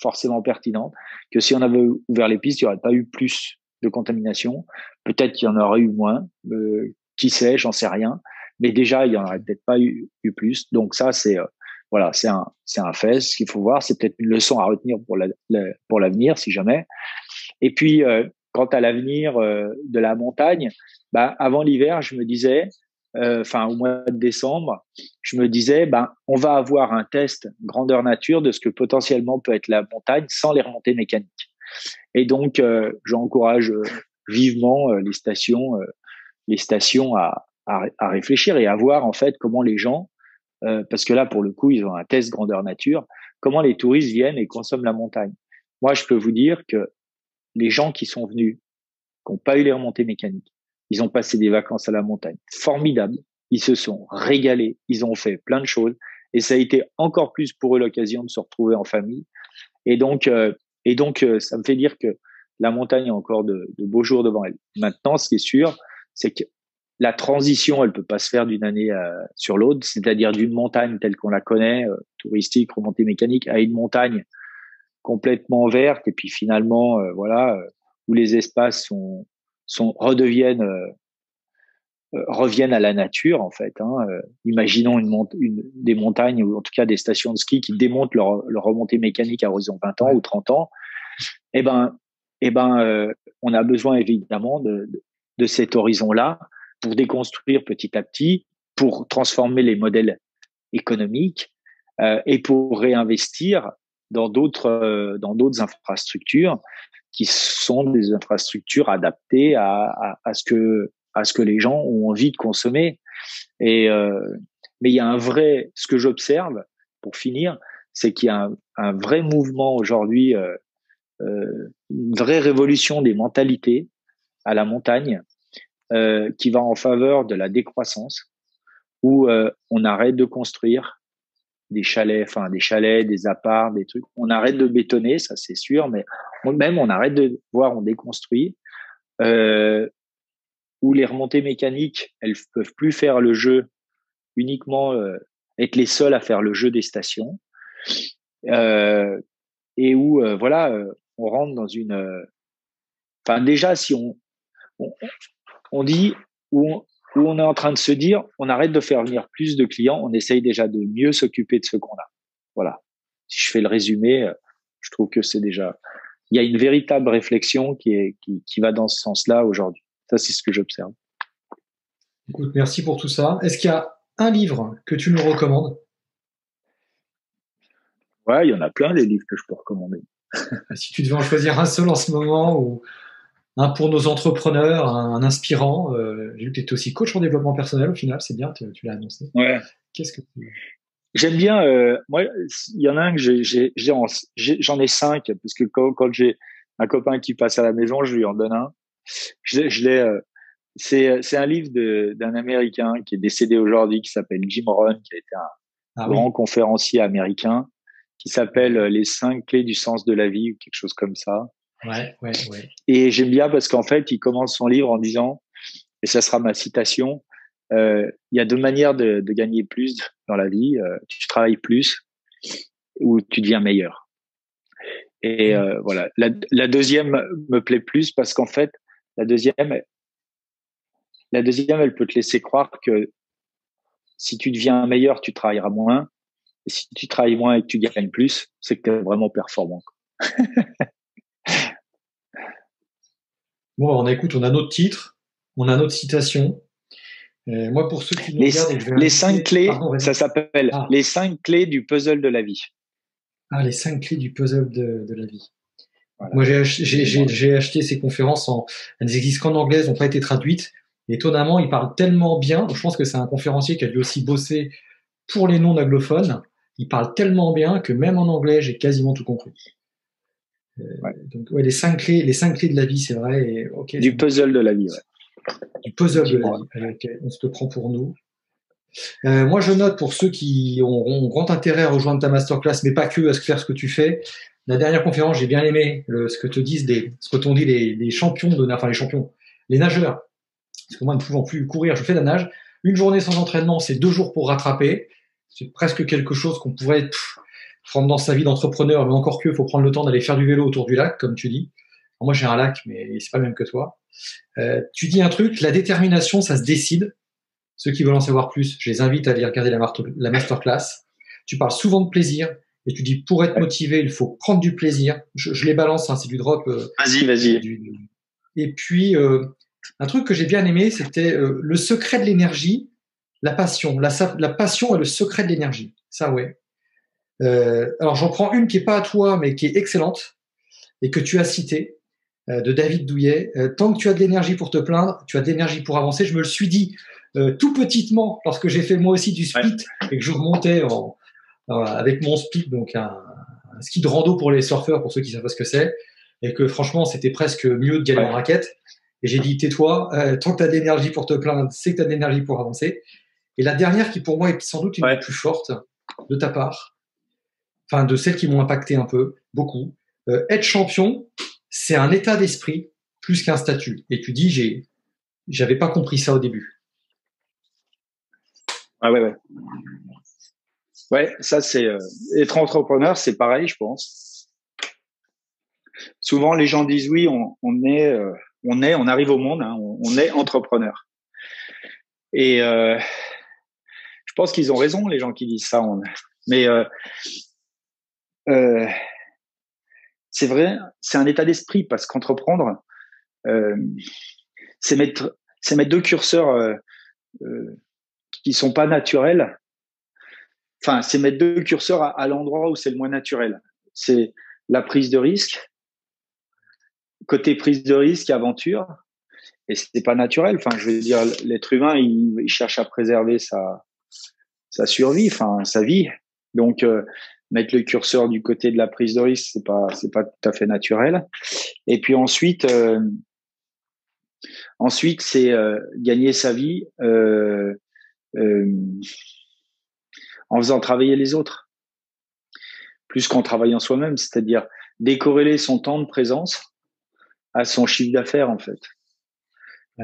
forcément pertinente, que si on avait ouvert les pistes, il n'y aurait pas eu plus de contamination. Peut-être qu'il y en aurait eu moins, euh, qui sait, j'en sais rien. Mais déjà, il y en aurait peut-être pas eu, plus. Donc ça, c'est euh, voilà, c'est un c'est un fait. Ce qu'il faut voir, c'est peut-être une leçon à retenir pour la, pour l'avenir, si jamais. Et puis, quant à l'avenir de la montagne, bah, avant l'hiver, je me disais, euh, enfin au mois de décembre, je me disais, ben, on va avoir un test grandeur nature de ce que potentiellement peut être la montagne sans les remontées mécaniques. Et donc, euh, j'encourage euh, vivement les stations, les stations à, à, à, réfléchir et à voir en fait comment les gens, parce que là pour le coup ils ont un test grandeur nature, comment les touristes viennent et consomment la montagne? Moi, je peux vous dire que les gens qui sont venus, qui n'ont pas eu les remontées mécaniques, ils ont passé des vacances à la montagne formidables. Ils se sont régalés. Ils ont fait plein de choses. Et ça a été encore plus pour eux l'occasion de se retrouver en famille. Et donc, euh, et donc, euh, ça me fait dire que la montagne a encore de, beaux jours devant elle. Maintenant, ce qui est sûr, c'est que la transition, elle peut pas se faire d'une année euh, sur l'autre, c'est-à-dire d'une montagne telle qu'on la connaît, touristique, remontée mécanique, à une montagne complètement verte et puis finalement, voilà, où les espaces sont sont redeviennent euh, euh, reviennent à la nature en fait. Hein. Euh, imaginons une, une, des montagnes ou en tout cas des stations de ski qui démontent leur, leur remontée mécanique à horizon 20 ans ou 30 ans. Eh ben, eh ben, on a besoin évidemment de, de, de cet horizon-là pour déconstruire petit à petit, pour transformer les modèles économiques euh, et pour réinvestir dans d'autres dans d'autres infrastructures qui sont des infrastructures adaptées à, à, à, ce que à ce que les gens ont envie de consommer. Et euh, mais il y a un vrai, ce que j'observe pour finir, c'est qu'il y a un, un, vrai mouvement aujourd'hui, euh, euh, une vraie révolution des mentalités à la montagne euh, qui va en faveur de la décroissance, où euh, on arrête de construire, des chalets, enfin des chalets, des apparts, des trucs. On arrête de bétonner, ça c'est sûr, mais même on arrête de voir, on déconstruit. Euh, où les remontées mécaniques, elles peuvent plus faire le jeu uniquement euh, être les seules à faire le jeu des stations, euh, et où euh, voilà, euh, on rentre dans une. Enfin déjà, si on on, on dit où on, où on est en train de se dire, on arrête de faire venir plus de clients, on essaye déjà de mieux s'occuper de ce qu'on a. Voilà. Si je fais le résumé, je trouve que c'est déjà, il y a une véritable réflexion qui est, qui, qui va dans ce sens-là aujourd'hui. Ça, c'est ce que j'observe. Écoute, merci pour tout ça. Est-ce qu'il y a un livre que tu nous recommandes? Ouais, il y en a plein des livres que je peux recommander. si tu devais en choisir un seul en ce moment ou un pour nos entrepreneurs, un, inspirant. Euh, J'ai vu que tu étais aussi coach en développement personnel au final, c'est bien, tu, tu l'as annoncé. Ouais. Qu'est-ce que J'aime bien. Euh, moi, il y en a un que j'ai, j'en ai cinq parce que quand, quand j'ai un copain qui passe à la maison, je lui en donne un. Je, je l'ai. Euh, c'est, un livre d'un Américain qui est décédé aujourd'hui, qui s'appelle Jim Rohn, qui a été un ah, grand conférencier américain, qui s'appelle Les cinq clés du sens de la vie ou quelque chose comme ça. Ouais, ouais, ouais. Et j'aime bien parce qu'en fait, il commence son livre en disant, et ça sera ma citation, euh, il y a deux manières de, de, gagner plus dans la vie. Euh, tu travailles plus ou tu deviens meilleur. Et mmh. euh, voilà, la, la, deuxième me plaît plus parce qu'en fait, la deuxième, la deuxième, elle peut te laisser croire que si tu deviens meilleur, tu travailleras moins. Et si tu travailles moins et que tu gagnes plus, c'est que tu es vraiment performant. Bon, on écoute, on a notre titre, on a notre citation. Euh, moi, pour ceux qui nous les, regardent, les cinq clés, ça s'appelle ah. les cinq clés du puzzle de la vie. Ah, les cinq clés du puzzle de, de la vie. Moi, j'ai acheté, acheté, ces conférences en, elles n'existent qu'en anglais, elles n'ont pas été traduites. étonnamment, il parle tellement bien. Je pense que c'est un conférencier qui a dû aussi bosser pour les non-anglophones. Il parle tellement bien que même en anglais, j'ai quasiment tout compris. Euh, donc, ouais, les cinq clés, les cinq clés de la vie, c'est vrai. Et, du puzzle de la vie, ouais. Du puzzle de la vie. on se le prend pour nous. Euh, moi, je note pour ceux qui auront grand intérêt à rejoindre ta masterclass, mais pas que à faire ce que tu fais. La dernière conférence, j'ai bien aimé le, ce que te disent des, ce que t'ont dit les, les, champions de, enfin les champions, les nageurs. Parce que moi, ne pouvant plus courir, je fais de la nage. Une journée sans entraînement, c'est deux jours pour rattraper. C'est presque quelque chose qu'on pourrait prendre dans sa vie d'entrepreneur, mais encore que, faut prendre le temps d'aller faire du vélo autour du lac, comme tu dis. moi, j'ai un lac, mais c'est pas le même que toi. Euh, tu dis un truc, la détermination, ça se décide. Ceux qui veulent en savoir plus, je les invite à aller regarder la, la masterclass. Tu parles souvent de plaisir et tu dis pour être motivé, il faut prendre du plaisir. Je, je les balance, hein, c'est du drop. Euh, vas-y, vas-y. Et puis euh, un truc que j'ai bien aimé, c'était euh, le secret de l'énergie, la passion. La, la passion est le secret de l'énergie. Ça, ouais. Euh, alors j'en prends une qui est pas à toi, mais qui est excellente et que tu as citée euh, de David Douillet. Euh, tant que tu as de l'énergie pour te plaindre, tu as de l'énergie pour avancer. Je me le suis dit tout petitement lorsque j'ai fait moi aussi du speed et que je remontais en, avec mon speed, donc un, un, ski de rando pour les surfeurs, pour ceux qui savent pas ce que c'est, et que franchement c'était presque mieux de gagner en raquette. Et j'ai dit tais-toi, tant que tu as de l'énergie pour te plaindre, c'est que tu as de l'énergie pour avancer. Et la dernière qui pour moi est sans doute une des plus fortes de ta part, enfin de celles qui m'ont impacté un peu, beaucoup. Euh, être champion, c'est un état d'esprit plus qu'un statut. Et tu dis, j'ai, j'avais pas compris ça au début. Ah ouais, ouais. Ouais, ça c'est euh, être entrepreneur, c'est pareil, je pense. Souvent, les gens disent oui, on, euh, on est, on arrive au monde, hein, on, est entrepreneur. Et je pense qu'ils ont raison, les gens qui disent ça. Mais euh, c'est vrai, c'est un état d'esprit parce qu'entreprendre, euh, c'est mettre, mettre deux curseurs euh, euh, qui sont pas naturels. Enfin, c'est mettre deux curseurs à, à l'endroit où c'est le moins naturel. C'est la prise de risque, côté prise de risque, aventure, et c'est pas naturel. Enfin, je veux dire, l'être humain, il, il, cherche à préserver sa sa survie, enfin sa vie. Donc, euh, mettre le curseur du côté de la prise de risque, c'est pas c'est pas tout à fait naturel. Et puis ensuite, euh, ensuite c'est euh, gagner sa vie. Euh, euh en faisant travailler les autres, plus qu'en travaillant soi-même, c'est-à-dire décorréler son temps de présence à son chiffre d'affaires en fait.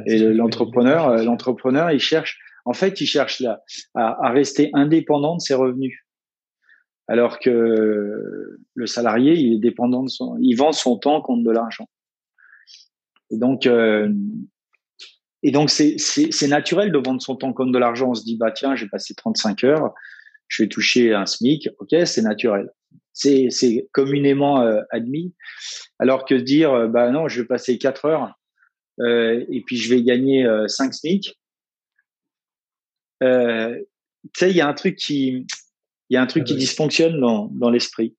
Et l'entrepreneur, euh, l'entrepreneur, il cherche, en fait, il cherche là à, rester indépendant de ses revenus, alors que le salarié, il est dépendant de son, il vend son temps contre de l'argent. Et donc, euh, et donc c'est naturel de vendre son temps contre de l'argent. On se dit bah tiens, j'ai passé 35 heures, je vais toucher un SMIC, ok, c'est naturel. C'est communément euh, admis. Alors que dire bah non, je vais passer 4 heures euh, et puis je vais gagner 5 euh, SMIC. Euh, tu sais, il y a un truc qui, il y a un truc qui dysfonctionne dans, dans l'esprit.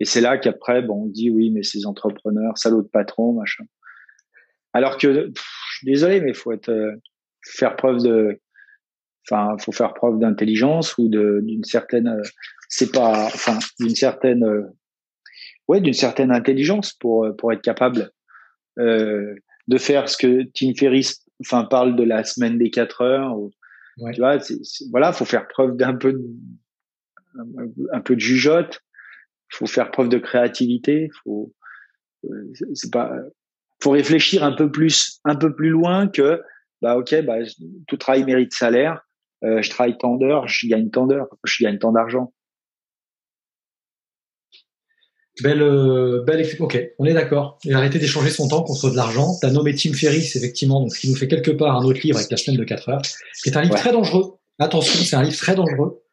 Et c'est là qu'après, bon, on dit oui, mais ces entrepreneurs, salauds de patrons, machin. Alors que, je suis désolé, mais faut être, faire preuve de, enfin, faut faire preuve d'intelligence ou d'une certaine, c'est pas, enfin, d'une certaine, ouais, d'une certaine intelligence pour pour être capable euh, de faire ce que Tim Ferriss enfin parle de la semaine des quatre heures ou, tu vois voilà faut faire preuve d'un peu un, peu de jugeote faut faire preuve de créativité faut euh, c'est pas faut réfléchir un peu plus un peu plus loin que bah ok bah tout travail mérite salaire euh, je travaille tant d'heures je gagne tant d'heures je gagne tant d'argent Belle, euh, belle, ok, on est d'accord. Il a arrêté d'échanger son temps contre de l'argent. T'as nommé Tim Ferriss, effectivement, donc ce qui nous fait quelque part un autre livre avec la semaine de 4 heures, qui est un livre très dangereux. Attention, c'est un livre très dangereux.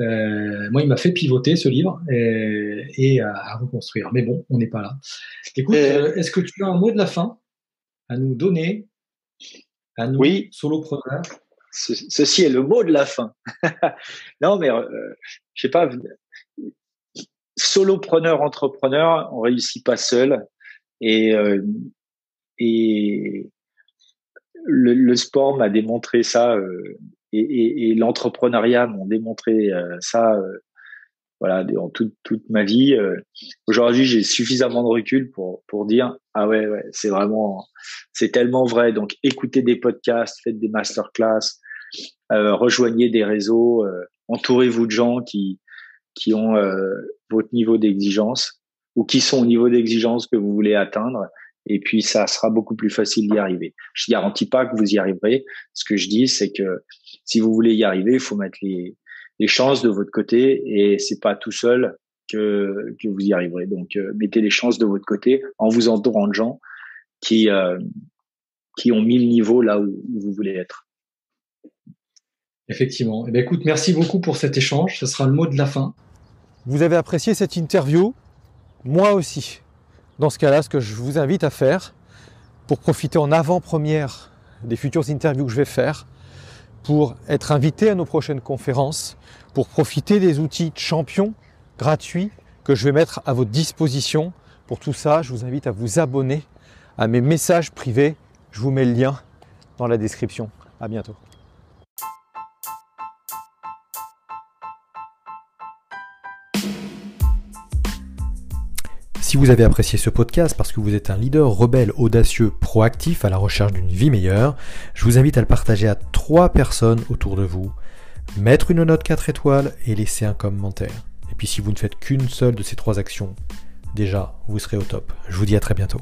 Euh, moi, il m'a fait pivoter ce livre et, et à, reconstruire. Mais bon, on n'est pas là. Écoute, euh, est-ce que tu as un mot de la fin à nous donner, à nous, oui. solopreneurs? Ceci est le mot de la fin. non, mais euh, je sais pas solopreneur, entrepreneur, on réussit pas seul. Et, euh, et le, sport m'a démontré ça, euh, et, l'entrepreneuriat m'ont démontré euh, ça. voilà, dans toute, toute ma vie. Aujourd'hui, j'ai suffisamment de recul pour pour dire ah ouais ouais c'est vraiment c'est tellement vrai. Donc écoutez des podcasts, faites des masterclass, rejoignez des réseaux, entourez-vous de gens qui qui ont euh, votre niveau d'exigence ou qui sont au niveau d'exigence que vous voulez atteindre. Et puis, ça sera beaucoup plus facile d'y arriver. Je garantis pas que vous y arriverez. Ce que je dis, c'est que si vous voulez y arriver, il faut mettre les, les chances de votre côté et c'est pas tout seul que, que vous y arriverez. Donc, euh, mettez les chances de votre côté en vous entourant de gens qui, euh, qui ont mis le niveau là où vous voulez être. Effectivement. Eh bien, écoute, merci beaucoup pour cet échange. Ce sera le mot de la fin. Vous avez apprécié cette interview? Moi aussi. Dans ce cas-là, ce que je vous invite à faire pour profiter en avant-première des futures interviews que je vais faire, pour être invité à nos prochaines conférences, pour profiter des outils champions gratuits que je vais mettre à votre disposition. Pour tout ça, je vous invite à vous abonner à mes messages privés. Je vous mets le lien dans la description. À bientôt. Si vous avez apprécié ce podcast parce que vous êtes un leader rebelle, audacieux, proactif à la recherche d'une vie meilleure, je vous invite à le partager à trois personnes autour de vous, mettre une note 4 étoiles et laisser un commentaire. Et puis si vous ne faites qu'une seule de ces trois actions, déjà, vous serez au top. Je vous dis à très bientôt.